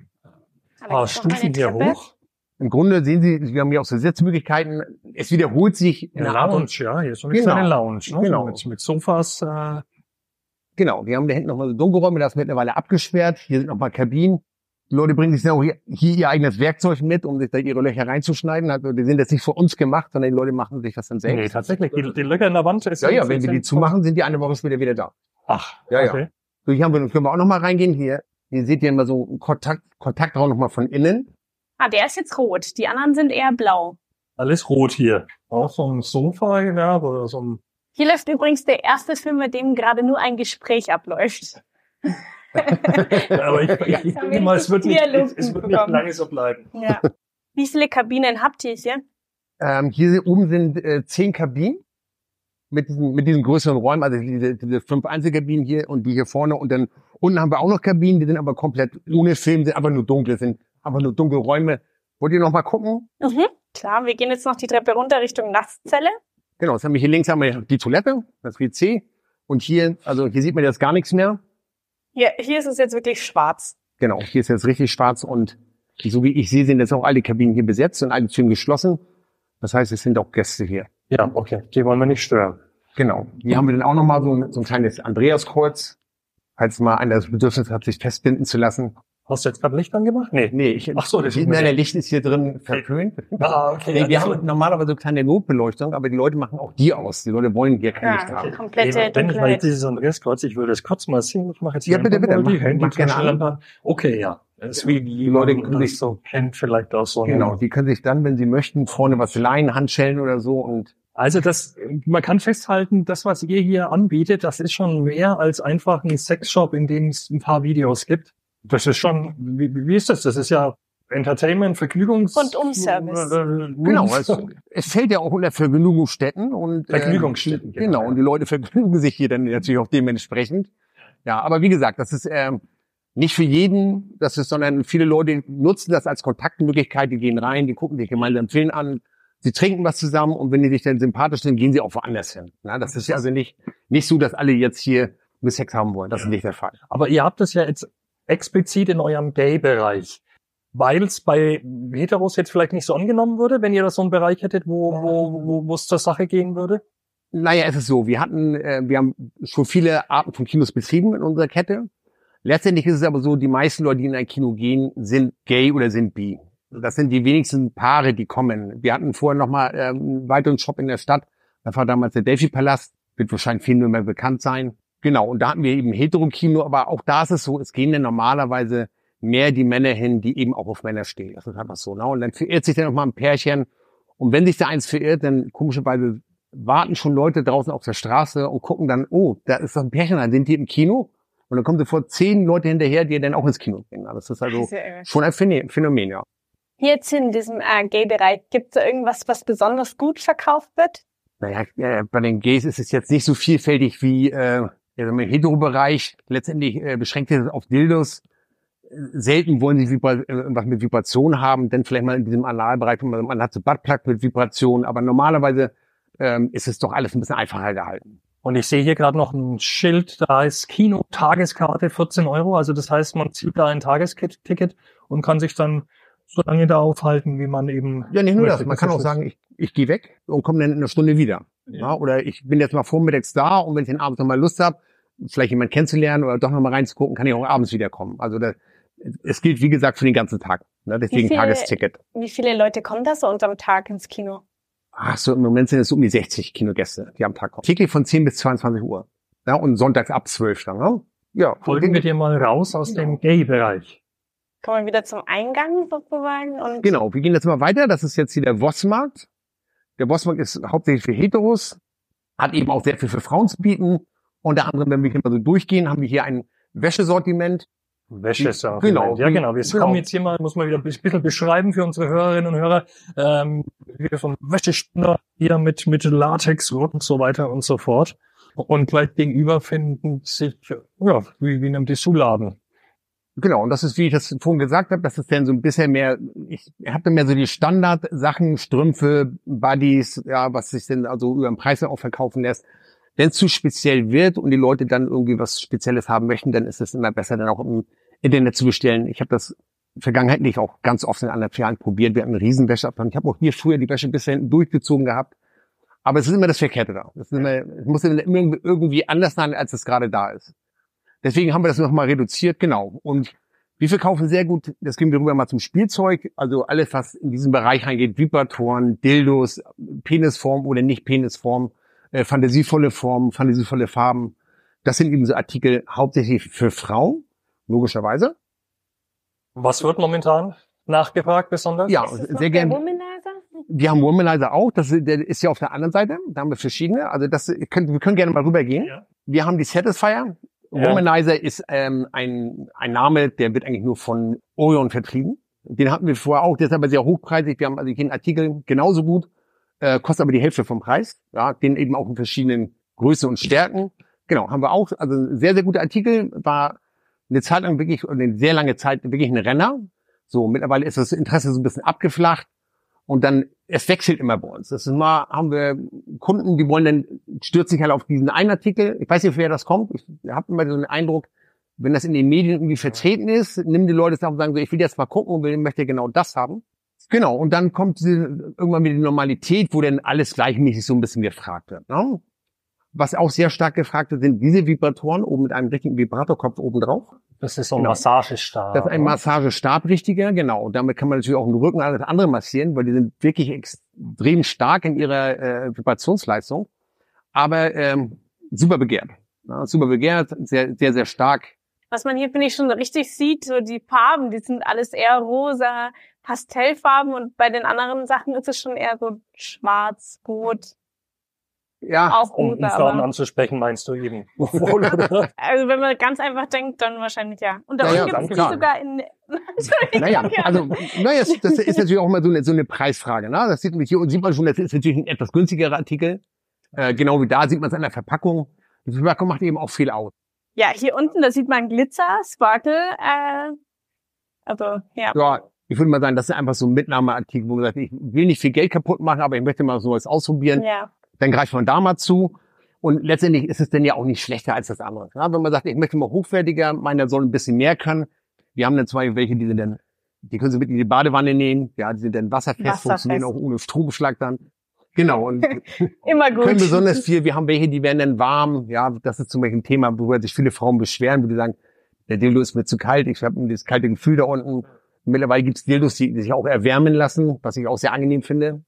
paar Stufen hier hoch. Im Grunde sehen Sie, wir haben hier auch so Sitzmöglichkeiten. Es wiederholt sich in Eine der Art Lounge, und ja, hier ist so eine Genau. kleine Lounge, ne? Genau. Mit, mit Sofas, äh, Genau, wir haben da hinten nochmal so Dunkelräume, das ist mittlerweile abgesperrt. Hier sind nochmal Kabinen. Die Leute bringen sich dann auch hier, hier ihr eigenes Werkzeug mit, um sich da ihre Löcher reinzuschneiden. Also die sind jetzt nicht für uns gemacht, sondern die Leute machen sich das dann selbst. Nee, tatsächlich. Die, die Löcher in der Wand ist Ja, ja, wenn wir die zumachen, sind die eine Woche später wieder da. Ach, Ja, ja. okay. So, hier haben wir, können wir auch nochmal reingehen. Hier, hier seht ihr immer so einen Kontakt, Kontaktraum nochmal von innen. Ah, der ist jetzt rot. Die anderen sind eher blau. Alles rot hier. Auch so ein Sofa, ja, oder so ein, Hier läuft übrigens der erste Film, mit dem gerade nur ein Gespräch abläuft. aber ich, ich, denke mal, es wird nicht, es, es wird nicht lange so bleiben. Ja. Wie viele Kabinen habt ihr hier? Ähm, hier oben sind äh, zehn Kabinen mit diesen, mit diesen größeren Räumen, also diese, diese fünf Einzelkabinen hier und die hier vorne. Und dann unten haben wir auch noch Kabinen, die sind aber komplett ohne Film, sind einfach nur dunkel, sind einfach nur dunkle Räume. Wollt ihr noch mal gucken? Mhm. Klar, wir gehen jetzt noch die Treppe runter Richtung Nasszelle. Genau, jetzt haben wir hier links haben wir die Toilette, das WC. Und hier, also hier sieht man jetzt gar nichts mehr. Hier, hier ist es jetzt wirklich schwarz. Genau, hier ist jetzt richtig schwarz und so wie ich sehe, sind jetzt auch alle Kabinen hier besetzt und alle Türen geschlossen. Das heißt, es sind auch Gäste hier. Ja, okay. Die wollen wir nicht stören. Genau. Hier haben wir dann auch nochmal so, ein- so ein kleines Andreaskreuz, falls mal einer das Bedürfnis hat, sich festbinden zu lassen. Hast du jetzt gerade Licht angemacht? Nee. Nee, ich, Ach so, das ist Nein, mir- der Licht ist hier drin verpönt. Ah, okay. Nee, wir Also- haben normalerweise so kleine Notbeleuchtung, aber die Leute machen auch die aus. Die Leute wollen hier kein Licht Ja, haben. komplette Eben, wenn ich mal jetzt dieses Andreaskreuz, ich will das kurz mal sehen. Ich mache jetzt Ja, hier bitte, einfach bitte, mal die mach- Handy mach gerne an. Okay, ja. Das ist wie die Die Leute man können sich- so kennt, vielleicht auch so. Genau, die können sich dann, wenn sie möchten, vorne was leihen, Handschellen oder so und Also das, man kann festhalten, das, was ihr hier anbietet, das ist schon mehr als einfach ein Sexshop, in dem es ein paar Videos gibt. Das ist schon, wie, wie ist das? Das ist ja Entertainment, Vergnügungs... Rundum-Service. Äh, Genau, es, es fällt ja auch unter Vergnügungsstätten und äh, Vergnügungsstätten, genau. genau. Und die Leute vergnügen sich hier dann natürlich auch dementsprechend. Ja, aber wie gesagt, das ist ähm, nicht für jeden, das ist, sondern viele Leute nutzen das als Kontaktmöglichkeit. Die gehen rein, die gucken sich gemeinsam Film an, sie trinken was zusammen und wenn die sich dann sympathisch sind, gehen sie auch woanders hin. Na, das ist ja also nicht nicht so, dass alle jetzt hier Sex haben wollen. Das ist nicht der Fall. Aber ihr habt das ja jetzt explizit in eurem Gay-Bereich. Weil es bei Heteros jetzt vielleicht nicht so angenommen würde, wenn ihr das so einen Bereich hättet, wo, wo, wo, es zur Sache gehen würde? Naja, es ist so, wir hatten, äh, wir haben schon viele Arten von Kinos betrieben in unserer Kette. Letztendlich ist es aber so, die meisten Leute, die in ein Kino gehen, sind gay oder sind bi. Das sind die wenigsten Paare, die kommen. Wir hatten vorher nochmal ähm, einen weiteren Shop in der Stadt. Das war damals der Delphi-Palast. Wird wahrscheinlich vielen nur mehr bekannt sein. Genau, und da hatten wir eben Heterokino, aber auch da ist es so, es gehen dann normalerweise mehr die Männer hin, die eben auch auf Männer stehen. Das ist einfach so. Ne? Und dann verirrt sich dann noch mal ein Pärchen. Und wenn sich da eins verirrt, dann komischerweise warten schon Leute draußen auf der Straße und gucken dann, oh, da ist doch ein Pärchen, dann sind die im Kino. Und dann kommen sofort zehn Leute hinterher, die dann auch ins Kino gehen. Das ist also schon ein Phänomen, ja. Jetzt in diesem äh, Gay-Bereich, gibt es da irgendwas, was besonders gut verkauft wird? Naja, äh, bei den Gays ist es jetzt nicht so vielfältig wie äh, im Hetero-Bereich. Letztendlich äh, beschränkt sich das auf Dildos. Selten wollen sie Vibra äh, was mit Vibration haben, denn vielleicht mal in diesem Analbereich, man, man hat so Buttplug mit Vibration, aber normalerweise ähm, ist es doch alles ein bisschen einfacher gehalten. Und ich sehe hier gerade noch ein Schild, da ist Kino Tageskarte 14 Euro. Also das heißt, man zieht da ein Tagesticket und kann sich dann so lange da aufhalten, wie man eben. Ja, nicht nur das. Man kann auch sagen, ich, ich gehe weg und komme dann in einer Stunde wieder. Ja. ja. oder ich bin jetzt mal vormittags da und wenn ich den Abend noch mal Lust habe, vielleicht jemanden kennenzulernen oder doch noch mal reinzugucken, kann ich auch abends wiederkommen. Also das, es gilt, wie gesagt, für den ganzen Tag. Ne? Deswegen wie viele, Tagesticket. Wie viele Leute kommen da so unterm Tag ins Kino? Ach so, im Moment sind es um die 60 Kinogäste, die am Tag kommen. Täglich von 10 bis 22 Uhr. Ja, und sonntags ab 12 dann. Ne? Ja. Folgen wir dir mal raus aus dem Gay-Bereich. Kommen wir wieder zum Eingang sozusagen. Und genau, wir gehen jetzt mal weiter. Das ist jetzt hier der Vossmarkt. Der Vossmarkt ist hauptsächlich für Heteros, hat eben auch sehr viel für Frauen zu bieten. Unter anderem, wenn wir hier mal so durchgehen, haben wir hier ein Wäschesortiment. Wäschesortiment. Genau. Ja, genau. Wir genau. kommen jetzt hier mal, muss man wieder ein bisschen beschreiben für unsere Hörerinnen und Hörer. Ähm, wir vom Wäschespinner hier mit, mit Latex und so weiter und so fort. Und gleich gegenüber finden sich, ja, wie, wie einem Dessous-Laden. Genau, und das ist, wie ich das vorhin gesagt habe, das ist dann so ein bisschen mehr, ich habe dann mehr so die Standardsachen, Strümpfe, Buddies, ja, was sich denn also über den Preis auch verkaufen lässt. Wenn es zu speziell wird und die Leute dann irgendwie was Spezielles haben möchten, dann ist es immer besser, dann auch im Internet zu bestellen. Ich habe das vergangenheitlich auch ganz oft in anderen Filialen probiert. Wir hatten einen Riesenwäscheabstand. Ich habe auch hier früher die Wäsche bisher durchgezogen gehabt. Aber es ist immer das Verkehrte da. Es, immer, es muss immer irgendwie anders sein, als es gerade da ist. Deswegen haben wir das nochmal reduziert, genau. Und wir verkaufen sehr gut, das gehen wir rüber mal zum Spielzeug, also alles, was in diesen Bereich reingeht, Vibratoren, Dildos, Penisform oder nicht Penisform, äh, fantasievolle Formen, fantasievolle Farben. Das sind eben so Artikel hauptsächlich für Frauen, logischerweise. Was wird momentan nachgefragt besonders? Ja, sehr gerne. Wir haben Womanizer auch, das ist, der ist ja auf der anderen Seite, da haben wir verschiedene, also das können, wir können gerne mal rübergehen. Ja. Wir haben die Satisfier, ja. Womanizer ist ähm, ein, ein Name, der wird eigentlich nur von Orion vertrieben. Den hatten wir vorher auch, der ist aber sehr hochpreisig. Wir haben also jeden Artikel genauso gut, äh, kostet aber die Hälfte vom Preis. Ja, den eben auch in verschiedenen Größen und Stärken. Genau, haben wir auch. Also sehr, sehr guter Artikel, war eine Zeit lang wirklich, eine sehr lange Zeit wirklich ein Renner. So, mittlerweile ist das Interesse so ein bisschen abgeflacht. Und dann, es wechselt immer bei uns. Das ist mal, haben wir Kunden, die wollen dann, stürzen sich halt auf diesen einen Artikel. Ich weiß nicht, woher das kommt. Ich habe immer so den Eindruck, wenn das in den Medien irgendwie vertreten ist, nehmen die Leute es auf und sagen so, ich will jetzt mal gucken und will, möchte genau das haben. Genau, und dann kommt diese, irgendwann wieder die Normalität, wo dann alles gleichmäßig so ein bisschen gefragt wird. Ne? Was auch sehr stark gefragt wird, sind diese Vibratoren oben mit einem richtigen Vibratorkopf oben drauf. Das ist so ein genau. Massagestab. Das ist ein Massagestab, richtiger, genau. Und damit kann man natürlich auch den Rücken alles andere massieren, weil die sind wirklich extrem stark in ihrer äh, Vibrationsleistung. Aber ähm, super begehrt. Ja, super begehrt, sehr, sehr, sehr stark. Was man hier, finde ich, schon richtig sieht, so die Farben, die sind alles eher rosa, Pastellfarben und bei den anderen Sachen ist es schon eher so schwarz, rot. Ja, auch um, um Frauen anzusprechen, meinst du eben. also wenn man ganz einfach denkt, dann wahrscheinlich ja. Und da naja, gibt es sogar in... naja, also naja, das ist natürlich auch mal so eine, so eine Preisfrage. Ne? Das sieht man hier und sieht man schon, das ist natürlich ein etwas günstigerer Artikel. Äh, genau wie da sieht man es an der Verpackung. Die Verpackung macht eben auch viel aus. Ja, hier unten, da sieht man Glitzer, Sparkle. Äh, also, ja. Ja, ich würde mal sagen, das ist einfach so ein Mitnahmeartikel, wo man sagt, ich will nicht viel Geld kaputt machen, aber ich möchte mal sowas ausprobieren. Ja dann greift man da mal zu. Und letztendlich ist es denn ja auch nicht schlechter als das andere. Ja, wenn man sagt, ich möchte mal hochwertiger, meiner soll ein bisschen mehr können. Wir haben dann zwei welche, die sind dann, die können Sie mit in die Badewanne nehmen. Ja, die sind dann wasserfest, wasserfest. funktionieren auch ohne Stromschlag dann. Genau. Und Immer gut. Können besonders viel. Wir haben welche, die werden dann warm. Ja, das ist zum Beispiel ein Thema, worüber sich viele Frauen beschweren, wo die sagen, der Dildo ist mir zu kalt, ich habe das kalte Gefühl da unten. Mittlerweile gibt es Dildos, die sich auch erwärmen lassen, was ich auch sehr angenehm finde.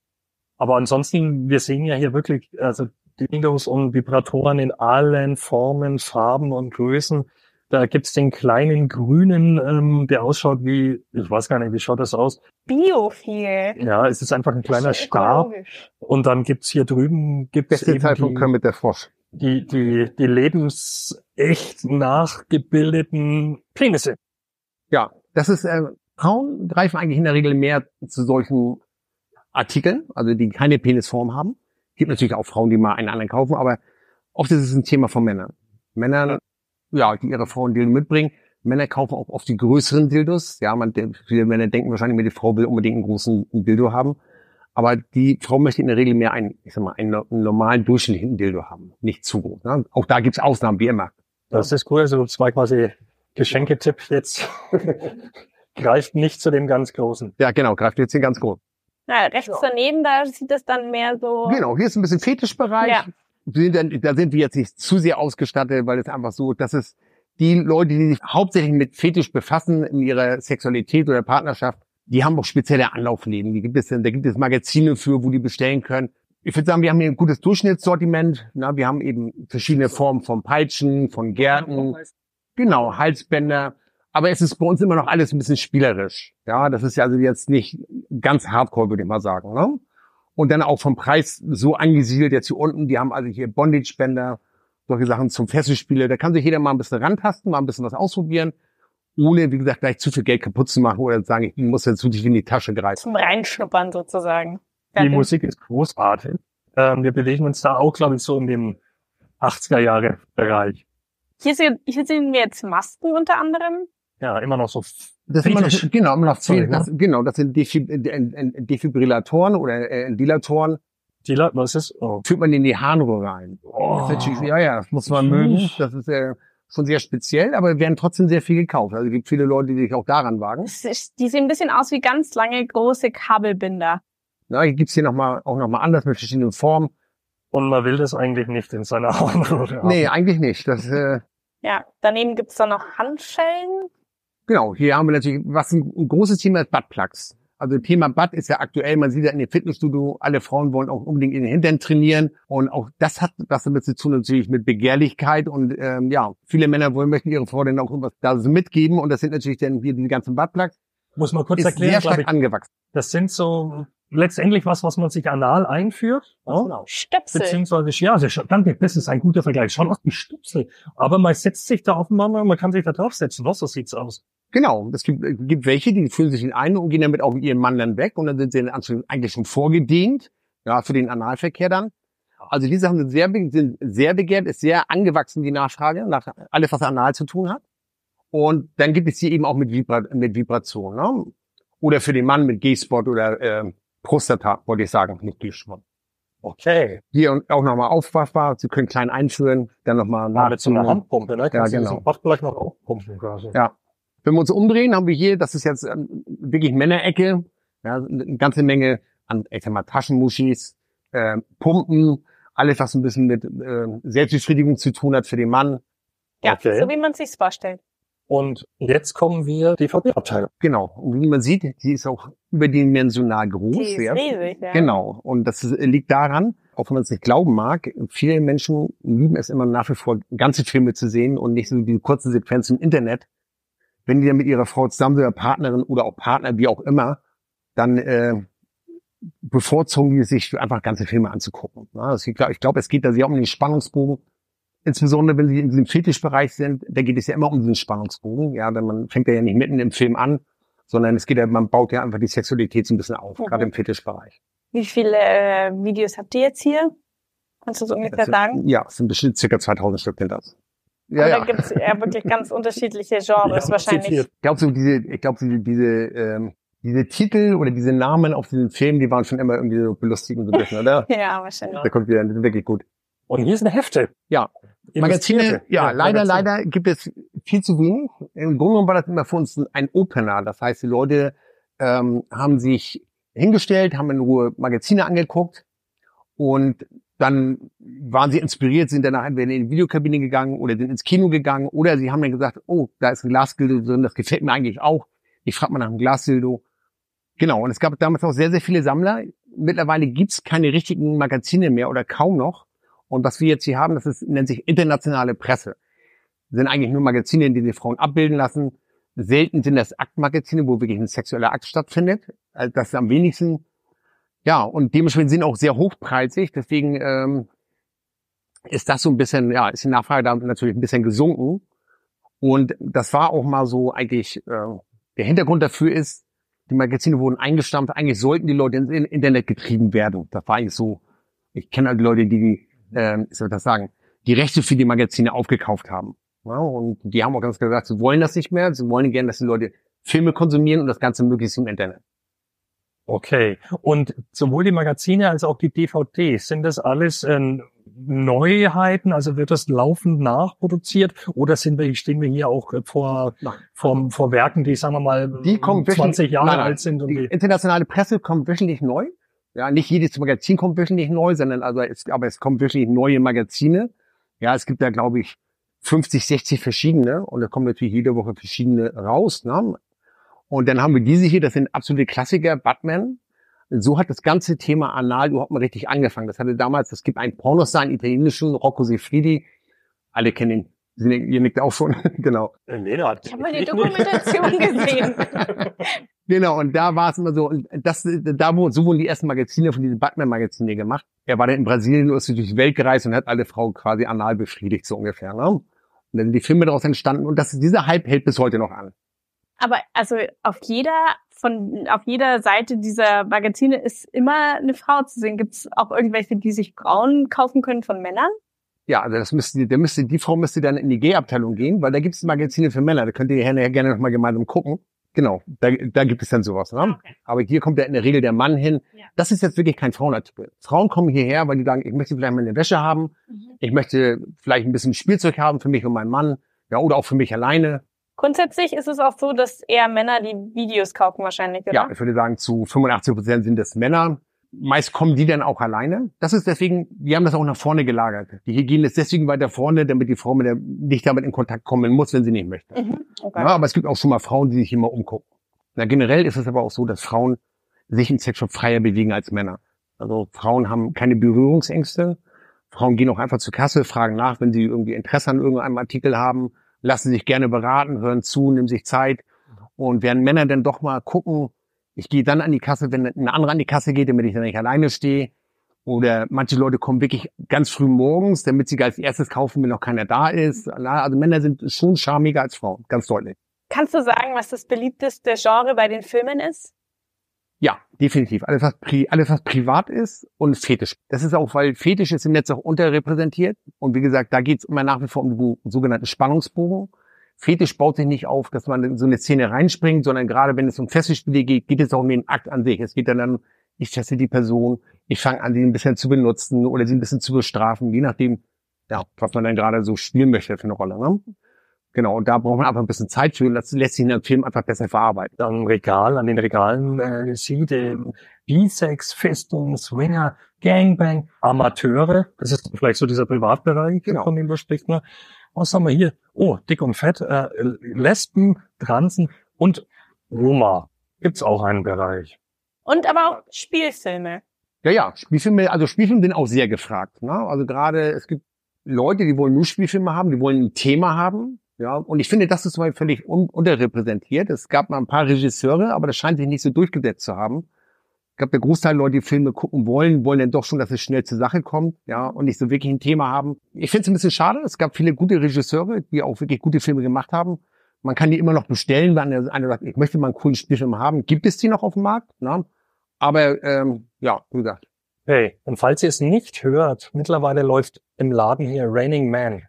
Aber ansonsten, wir sehen ja hier wirklich, also Dildos und Vibratoren in allen Formen, Farben und Größen. Da gibt's den kleinen grünen, ähm, der ausschaut wie, ich weiß gar nicht, wie schaut das aus? Biophil. Ja, es ist einfach ein kleiner Stab. Ökologisch. Und dann gibt's hier drüben gibt's Beste eben Zeitpunkt die, können mit der Frosch. die, die, die lebensecht nachgebildeten Penisse. Ja, das ist, äh, Frauen greifen eigentlich in der Regel mehr zu solchen Artikeln, also die keine Penisform haben. Gibt natürlich auch Frauen, die mal einen anderen kaufen, aber oft ist es ein Thema von Männern. Männern, ja, die ihre Frauen Dildo mitbringen. Männer kaufen auch oft die größeren Dildos. Ja, man, viele Männer denken wahrscheinlich, die Frau will unbedingt einen großen Dildo haben. Aber die Frau möchte in der Regel mehr einen, ich sag mal, einen, einen normalen durchschnittlichen Dildo haben. Nicht zu groß. Ne? Auch da gibt's Ausnahmen, wie immer. Das ist cool. Also zwei quasi Geschenketipp jetzt. Greift nicht zu dem ganz großen. Ja, genau, greift jetzt hier ganz groß. Na, rechts daneben, da sieht es dann mehr so. Genau, hier ist ein bisschen Fetischbereich. Ja. Sind da sind wir jetzt nicht zu sehr ausgestattet, weil es einfach so, dass es die Leute, die sich hauptsächlich mit Fetisch befassen in ihrer Sexualität oder Partnerschaft, die haben auch spezielle Anlaufläden. Die gibt es, da gibt es Magazine für, wo die bestellen können. Ich würde sagen, wir haben hier ein gutes Durchschnittssortiment. Na, wir haben eben verschiedene Formen von Peitschen, von Gärten, genau, Halsbänder. Aber es ist bei uns immer noch alles ein bisschen spielerisch. Ja, das ist ja also jetzt nicht ganz hardcore, würde ich mal sagen. Ne? Und dann auch vom Preis so angesiedelt jetzt hier unten. Die haben also hier Bondage-Bänder, solche Sachen zum Fesselspiele. Da kann sich jeder mal ein bisschen rantasten, mal ein bisschen was ausprobieren, ohne, wie gesagt, gleich zu viel Geld kaputt zu machen oder zu sagen, ich muss jetzt wirklich in die Tasche greifen. Zum Reinschnuppern sozusagen. Die Musik ist großartig. Ähm, wir bewegen uns da auch, glaube ich, so in dem 80er Jahre Bereich. Hier, sehen, hier sehen wir jetzt Masken unter anderem. Ja, immer noch so. Das sind immer noch, genau, immer noch Sorry, viel, das, genau, das sind äh, Defibrillatoren oder äh, Dilatoren. Die Leute, was ist? Oh. Führt man in die Harnröhre rein. Oh. Das ja, ja, das muss man mögen. Das ist äh, schon sehr speziell, aber werden trotzdem sehr viel gekauft. Also es gibt viele Leute, die sich auch daran wagen. Das ist, die sehen ein bisschen aus wie ganz lange große Kabelbinder. Na, hier gibt's hier noch mal, auch nochmal anders mit verschiedenen Formen. Und man will das eigentlich nicht in seiner Harnröhre haben. Nee, eigentlich nicht. Das, äh, Ja, daneben gibt's dann noch Handschellen. Genau, hier haben wir natürlich, was ein, ein großes Thema ist, Buttplugs. Also Thema Butt ist ja aktuell, man sieht ja in dem Fitnessstudio, alle Frauen wollen auch unbedingt in den Hintern trainieren. Und auch das hat was damit zu tun natürlich mit Begehrlichkeit. Und ähm, ja, viele Männer wollen, möchten ihre Frau dann auch irgendwas da mitgeben. Und das sind natürlich dann hier die ganzen Buttplugs. Muss man kurz Ist erklären, sehr glaube stark ich. angewachsen. Das sind so letztendlich was, was man sich anal einführt. Ja? Stöpsel. Beziehungsweise, ja, das- danke, das ist ein guter Vergleich. Schaut aus wie Stupsel. Aber man setzt sich da offenbar mal, man kann sich da draufsetzen. Was, so sieht's aus. Genau, es gibt, äh, gibt welche, die fühlen sich in ein und gehen damit auch mit ihrem Mann dann weg und dann sind sie eigentlich schon vorgedehnt, ja, für den Analverkehr dann. Also die Sachen sind sehr, sind sehr begehrt, ist sehr angewachsen, die Nachfrage, nach alles, was anal zu tun hat. Und dann gibt es hier eben auch mit, Vibra mit Vibration, ne? Oder für den Mann mit G-Spot oder äh, Prostata, wollte ich sagen, nicht G-Spot. Okay. Hier und auch nochmal aufwaschbar, Sie können klein einführen, dann nochmal Ah, mit so einer. Handpumpe, ne? Kannst du genau. Bach gleich noch aufpumpen quasi. Ja. Wenn wir uns umdrehen, haben wir hier, das ist jetzt ähm, wirklich Männerecke, ja, eine ganze Menge an, ich sag mal, Taschenmuschis, äh, Pumpen, alles, was ein bisschen mit äh, Selbstbefriedigung zu tun hat für den Mann. Ja, Okay. so wie man sich's vorstellt. Und jetzt kommen wir DVD-Abteilung. Genau. Und wie man sieht, die ist auch überdimensional groß. Die ist riesig, ja. Genau. Und das liegt daran, auch wenn man es nicht glauben mag, viele Menschen lieben es immer nach wie vor, ganze Filme zu sehen und nicht so die kurzen Sequenzen im Internet. Wenn die dann mit ihrer Frau zusammen sind, oder Partnerin oder auch Partner, wie auch immer, dann äh, bevorzugen die sich einfach ganze Filme anzugucken. Ja, das, ich glaube, glaub, es geht da sehr um den Spannungsbogen. Insbesondere wenn sie in diesem Fetischbereich sind, da geht es ja immer um diesen Spannungsbogen. Ja, denn man fängt ja nicht mitten im Film an, sondern es geht ja, man baut ja einfach die Sexualität so ein bisschen auf, Mhm. gerade im Fetischbereich. Wie viele äh, Videos habt ihr jetzt hier? Kannst du so ungefähr Das sind- sagen? Ja, es sind bestimmt circa 2000 Stück sind das. Ja, Oder ja. gibt's ja wirklich ganz unterschiedliche Genres Ja, wahrscheinlich. Ich glaube, so diese, ich glaube, diese, diese, ähm, diese Titel oder diese Namen auf diesen Filmen, die waren schon immer irgendwie so belustigend so ein bisschen, oder? Ja, wahrscheinlich. Da kommt wieder, das sind wirklich gut. Und hier sind Hefte. Ja. Magazine, Illustrierte. ja, leider, Magazine. leider gibt es viel zu wenig. Im Grunde genommen war das immer für uns ein Opener. Das heißt, die Leute ähm, haben sich hingestellt, haben in Ruhe Magazine angeguckt und dann waren sie inspiriert, sind danach entweder in die Videokabine gegangen oder sind ins Kino gegangen oder sie haben dann gesagt, oh, da ist ein Glasdildo drin, das gefällt mir eigentlich auch. Ich frage mal nach einem Glasdildo. Genau, und es gab damals auch sehr, sehr viele Sammler. Mittlerweile gibt's keine richtigen Magazine mehr oder kaum noch. Und was wir jetzt hier haben, das ist, nennt sich internationale Presse. Das sind eigentlich nur Magazine, die die Frauen abbilden lassen. Selten sind das Aktmagazine, wo wirklich ein sexueller Akt stattfindet. Also das ist am wenigsten. Ja, und dementsprechend sind auch sehr hochpreisig. Deswegen ähm, ist das so ein bisschen, ja, ist die Nachfrage da natürlich ein bisschen gesunken. Und das war auch mal so eigentlich, äh, der Hintergrund dafür ist, die Magazine wurden eingestampft, eigentlich sollten die Leute ins Internet getrieben werden. Das war eigentlich so, ich kenne halt Leute, die, äh, ich soll das sagen, die Rechte für die Magazine aufgekauft haben. Ja, und die haben auch ganz klar gesagt, sie wollen das nicht mehr, sie wollen gerne, dass die Leute Filme konsumieren und das Ganze möglichst im Internet. Okay. Und sowohl die Magazine als auch die DVDs, sind das alles äh, Neuheiten? Also wird das laufend nachproduziert? Oder sind wir, stehen wir hier auch vor, vor, vor Werken, die, sagen wir mal, die kommen 20 Jahre nein, nein, alt sind? Und die internationale Presse kommt wöchentlich neu. Ja, nicht jedes Magazin kommt wöchentlich neu, sondern also es, aber es kommen wirklich neue Magazine. Ja, es gibt da, glaube ich, 50, 60 verschiedene und da kommen natürlich jede Woche verschiedene raus. Ne? Und dann haben wir diese hier, das sind absolute Klassiker, Batman. So hat das ganze Thema Anal überhaupt mal richtig angefangen. Das hatte damals, es gibt einen Pornostar, einen italienischen, Rocco Sefridi. Alle kennen ihn. Ihr nickt auch schon, genau. Äh, nee, da hat Ich habe mal die Dokumentation gesehen. Genau, und da war es immer so, und das, da wo, so wurden die ersten Magazine von diesen Batman-Magazinen gemacht. Er war dann in Brasilien und ist durch die Welt gereist und hat alle Frauen quasi anal befriedigt, so ungefähr. Ne? Und dann sind die Filme daraus entstanden und das, dieser Hype hält bis heute noch an. Aber also auf jeder von auf jeder Seite dieser Magazine ist immer eine Frau zu sehen. Gibt es auch irgendwelche, die sich Frauen kaufen können von Männern? Ja, also das müsste, der müsste, die Frau müsste dann in die G-Abteilung gehen, weil da gibt es Magazine für Männer. Da könnt ihr gerne, gerne noch mal gemeinsam gucken. Genau, da, da gibt es dann sowas. Ne? Okay. Aber hier kommt ja in der Regel der Mann hin. Ja. Das ist jetzt wirklich kein Frauenartikel. Frauen kommen hierher, weil die sagen, ich möchte vielleicht mal eine Wäsche haben. Ich möchte vielleicht ein bisschen Spielzeug haben für mich und meinen Mann. Ja, oder auch für mich alleine. Grundsätzlich ist es auch so, dass eher Männer die Videos kaufen wahrscheinlich, oder? Ja, ich würde sagen, zu 85 Prozent sind es Männer. Meist kommen die dann auch alleine. Das ist deswegen, wir haben das auch nach vorne gelagert. Die Hygiene ist deswegen weiter vorne, damit die Frau mit der, nicht damit in Kontakt kommen muss, wenn sie nicht möchte. Mhm. Okay. Ja, aber es gibt auch schon mal Frauen, die sich immer umgucken. Na, generell ist es aber auch so, dass Frauen sich im Sexshop freier bewegen als Männer. Also Frauen haben keine Berührungsängste. Frauen gehen auch einfach zur Kasse, fragen nach, wenn sie irgendwie Interesse an irgendeinem Artikel haben, lassen sich gerne beraten, hören zu, nehmen sich Zeit. Und während Männer dann doch mal gucken, ich gehe dann an die Kasse, wenn ein anderer an die Kasse geht, damit ich dann nicht alleine stehe. Oder manche Leute kommen wirklich ganz früh morgens, damit sie als erstes kaufen, wenn noch keiner da ist. Also Männer sind schon charmiger als Frauen, ganz deutlich. Kannst du sagen, was das beliebteste Genre bei den Filmen ist? Ja, definitiv. Alles was, pri alles, was privat ist und Fetisch. Das ist auch, weil Fetisch ist im Netz auch unterrepräsentiert. Und wie gesagt, da geht es immer nach wie vor um den sogenannten Spannungsbogen. Fetisch baut sich nicht auf, dass man in so eine Szene reinspringt, sondern gerade wenn es um Fesselspiele geht, geht es auch um den Akt an sich. Es geht dann darum, ich fessel die Person, ich fange an, sie ein bisschen zu benutzen oder sie ein bisschen zu bestrafen, je nachdem, ja, was man dann gerade so spielen möchte für eine Rolle. Ne? Genau, und da braucht man einfach ein bisschen Zeit für und das lässt sich in einem Film einfach besser verarbeiten. am Regal, an den Regalen äh, sieht, äh, Bisex, Fisting, Swinger, Gangbang, Amateure, das ist vielleicht so dieser Privatbereich, Genau. von dem wir spricht. Was haben wir hier? Oh, dick und fett, äh, Lesben, Transen und Roma. Gibt's auch einen Bereich. Und aber auch Spielfilme. Ja, ja, Spielfilme, also Spielfilme sind auch sehr gefragt. Ne? Also gerade, es gibt Leute, die wollen nur Spielfilme haben, die wollen ein Thema haben. Ja, und ich finde, das ist zum Beispiel völlig un unterrepräsentiert. Es gab mal ein paar Regisseure, aber das scheint sich nicht so durchgesetzt zu haben. Ich glaube, der Großteil der Leute, die Filme gucken wollen, wollen dann doch schon, dass es schnell zur Sache kommt, ja, und nicht so wirklich ein Thema haben. Ich finde es ein bisschen schade. Es gab viele gute Regisseure, die auch wirklich gute Filme gemacht haben. Man kann die immer noch bestellen, wenn einer sagt, ich möchte mal einen coolen Spielfilm haben. Gibt es die noch auf dem Markt? Ne? Aber ähm, ja, wie gesagt, Hey, und falls ihr es nicht hört, mittlerweile läuft im Laden hier Raining Man.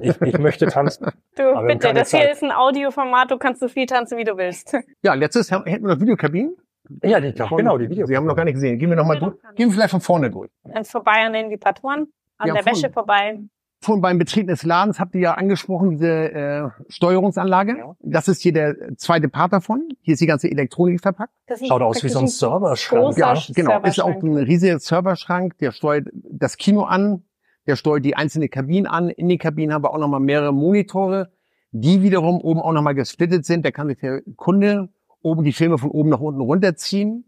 Ich, ich möchte tanzen. Du, bitte, das hier Zeit. ist ein Audioformat, du kannst so viel tanzen, wie du willst. Ja, letztes hätten wir noch Videokabinen. Ja, die, genau, die Videos. Sie haben noch gar nicht gesehen. Gehen wir noch mal durch. Gehen wir vielleicht von vorne durch. Dann vorbei an den Vibratoren, an Ja, der. Wäsche vorbei. Vorhin beim Betreten des Ladens habt ihr ja angesprochen, diese äh, Steuerungsanlage. Ja. Das ist hier der zweite Part davon. Hier ist die ganze Elektronik verpackt. Das Schaut aus wie so ein Serverschrank. Ja, Serverschrank. genau. Ist auch ein riesiger Serverschrank, der steuert das Kino an, der steuert die einzelnen Kabinen an. In den Kabinen haben wir auch nochmal mehrere Monitore, die wiederum oben auch nochmal gesplittet sind. Da kann sich der Kunde oben die Filme von oben nach unten runterziehen.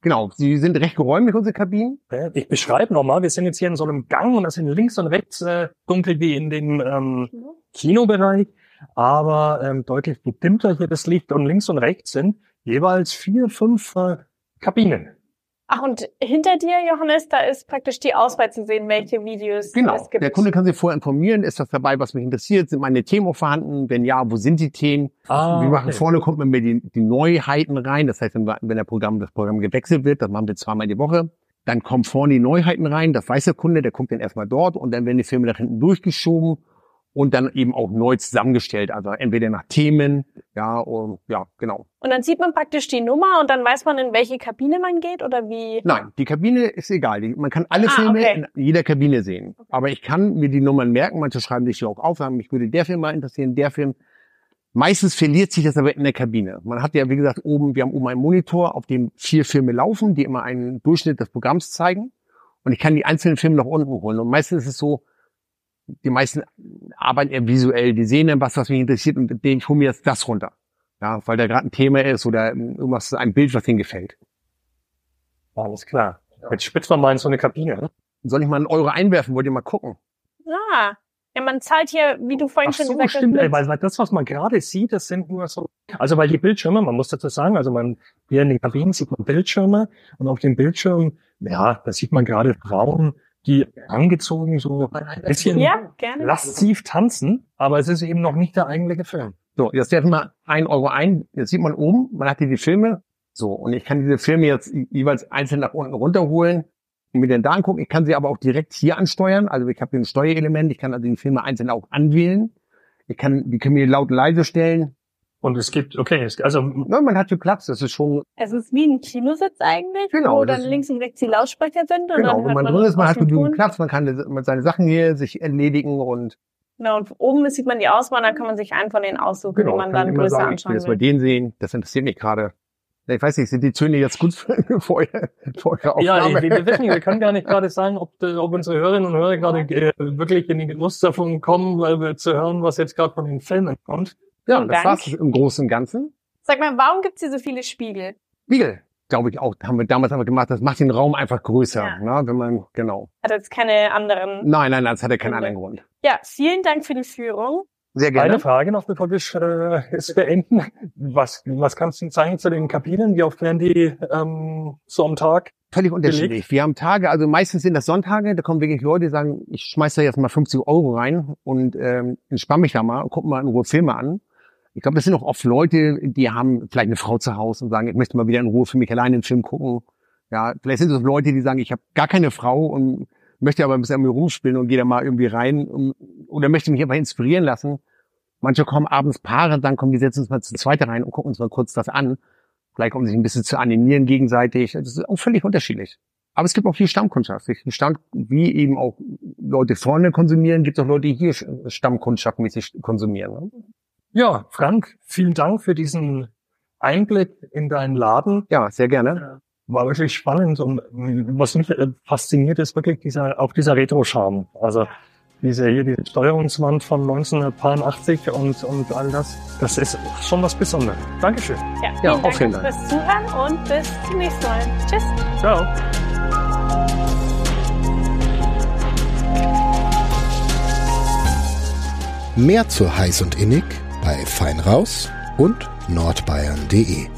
Genau, sie sind recht geräumig, unsere Kabinen. Ich beschreibe nochmal, wir sind jetzt hier in so einem Gang und das sind links und rechts äh, dunkel wie in dem ähm, Kinobereich, aber ähm, deutlich gedimmter hier das Licht und links und rechts sind jeweils vier, fünf äh, Kabinen. Ach, und hinter dir, Johannes, da ist praktisch die Auswahl zu sehen, welche Videos Genau, es gibt. der Kunde kann sich vorher informieren, ist das dabei, was mich interessiert, sind meine Themen auch vorhanden, wenn ja, wo sind die Themen? Ah, wir machen okay. vorne, kommt man mit die, die Neuheiten rein, das heißt, wenn, wir- wenn der Programm, das Programm gewechselt wird, das machen wir zweimal die Woche, dann kommen vorne die Neuheiten rein, das weiß der Kunde, der guckt dann erstmal dort und dann werden die Filme nach hinten durchgeschoben und dann eben auch neu zusammengestellt, also entweder nach Themen, ja, und, ja, genau. Und dann sieht man praktisch die Nummer und dann weiß man, in welche Kabine man geht oder wie? Nein, die Kabine ist egal. Man kann alle Ah, Filme okay. in jeder Kabine sehen. Aber ich kann mir die Nummern merken. Manche schreiben sich hier auch auf, sagen, mich würde der Film mal interessieren, der Film. Meistens verliert sich das aber in der Kabine. Man hat ja, wie gesagt, oben, wir haben oben einen Monitor, auf dem vier Filme laufen, die immer einen Durchschnitt des Programms zeigen. Und ich kann die einzelnen Filme nach unten holen. Und meistens ist es so, die meisten arbeiten eher visuell. Die sehen dann was, was mich interessiert und den, ich hole mir jetzt das runter. Ja, weil da gerade ein Thema ist oder irgendwas, ein Bild, was ihnen gefällt. Alles klar. Jetzt spitzt man mal in so eine Kabine. Ne? Soll ich mal einen Euro einwerfen? Wollt ihr mal gucken? Ah, ja, man zahlt hier, wie du vorhin Ach schon so, gesagt stimmt, hast, ey, weil, weil das, was man gerade sieht, das sind nur so, also weil die Bildschirme, man muss dazu sagen, also man, hier in den Kabinen sieht man Bildschirme und auf dem Bildschirm, ja, da sieht man gerade Frauen, die angezogen so ein bisschen ja, gerne. lasziv tanzen, aber es ist eben noch nicht der eigentliche Film. So, jetzt werfen wir ein Euro ein. Jetzt sieht man oben, man hat hier die Filme. So, und ich kann diese Filme jetzt jeweils einzeln nach unten runterholen und mir dann da angucken. Ich kann sie aber auch direkt hier ansteuern. Also ich habe hier ein Steuerelement. Ich kann also die Filme einzeln auch anwählen. Ich kann, die können mir laut und leise stellen. Und es gibt, okay, es, also Na, man hat hier Platz. Das ist schon, Es ist wie ein Kinositz eigentlich, Genau, wo dann links und rechts die Lautsprecher sind. Und genau, hört man drin ist, man hat genügend. Platz. Man kann mit seine Sachen hier sich erledigen und Genau, und oben sieht man die Auswahl, dann kann man sich einen von denen aussuchen, genau, den man dann größer sagen, ich will anschauen jetzt mal den sehen. Das interessiert mich gerade. Ich weiß nicht, sind die Töne jetzt gut für, eure, für eure Ja, Aufnahme? wir, wir wissen nicht, wir können gar nicht gerade sagen, ob, ob unsere Hörerinnen und Hörer gerade äh, wirklich in den Genuss davon kommen, weil wir zu hören, was jetzt gerade von den Filmen kommt. Ja, Vielen das Dank. war's im Großen und Ganzen. Sag mal, warum gibt's hier so viele Spiegel? Spiegel, glaube ich auch, haben wir damals einfach gemacht. Das macht den Raum einfach größer, Ja. ne, wenn man, genau. Hat jetzt keine anderen. Nein, nein, nein, das hat ja keinen anderen Grund. Ja, vielen Dank für die Führung. Sehr gerne. Eine Frage noch, bevor wir äh, es beenden. Was, was kannst du sagen zu den Kabinen? Wie oft werden die ähm, so am Tag? Völlig unterschiedlich. Wir haben Tage, also meistens sind das Sonntage, da kommen wirklich Leute, die sagen, ich schmeiß da jetzt mal 50 Euro rein und ähm, entspann mich da mal und guck mal in Ruhe Filme an. Ich glaube, das sind auch oft Leute, die haben vielleicht eine Frau zu Hause und sagen, ich möchte mal wieder in Ruhe für mich alleine einen Film gucken. Ja, vielleicht sind es Leute, die sagen, ich habe gar keine Frau und möchte aber ein bisschen mir rumspielen und gehe da mal irgendwie rein und, oder möchte mich einfach inspirieren lassen. Manche kommen abends Paare, dann kommen die setzen uns mal zu zweit rein und gucken uns mal kurz das an. Vielleicht um sich ein bisschen zu animieren gegenseitig. Das ist auch völlig unterschiedlich. Aber es gibt auch viel Stammkundschaft. Stamm, wie eben auch Leute vorne konsumieren, gibt es auch Leute, die hier stammkundschaftmäßig konsumieren. Ja, Frank, vielen Dank für diesen Einblick in deinen Laden. Ja, sehr gerne. War wirklich spannend und was mich äh, fasziniert ist wirklich dieser, auch dieser Retro-Charme. Also diese hier, diese Steuerungswand von 1980 und, und all das. Das ist schon was Besonderes. Dankeschön. Ja, Ja, vielen auch vielen Dank Dank. fürs Zuhören und bis zum nächsten Mal. Tschüss. Ciao. Mehr zu heiß und innig bei Feinraus und nordbayern.de.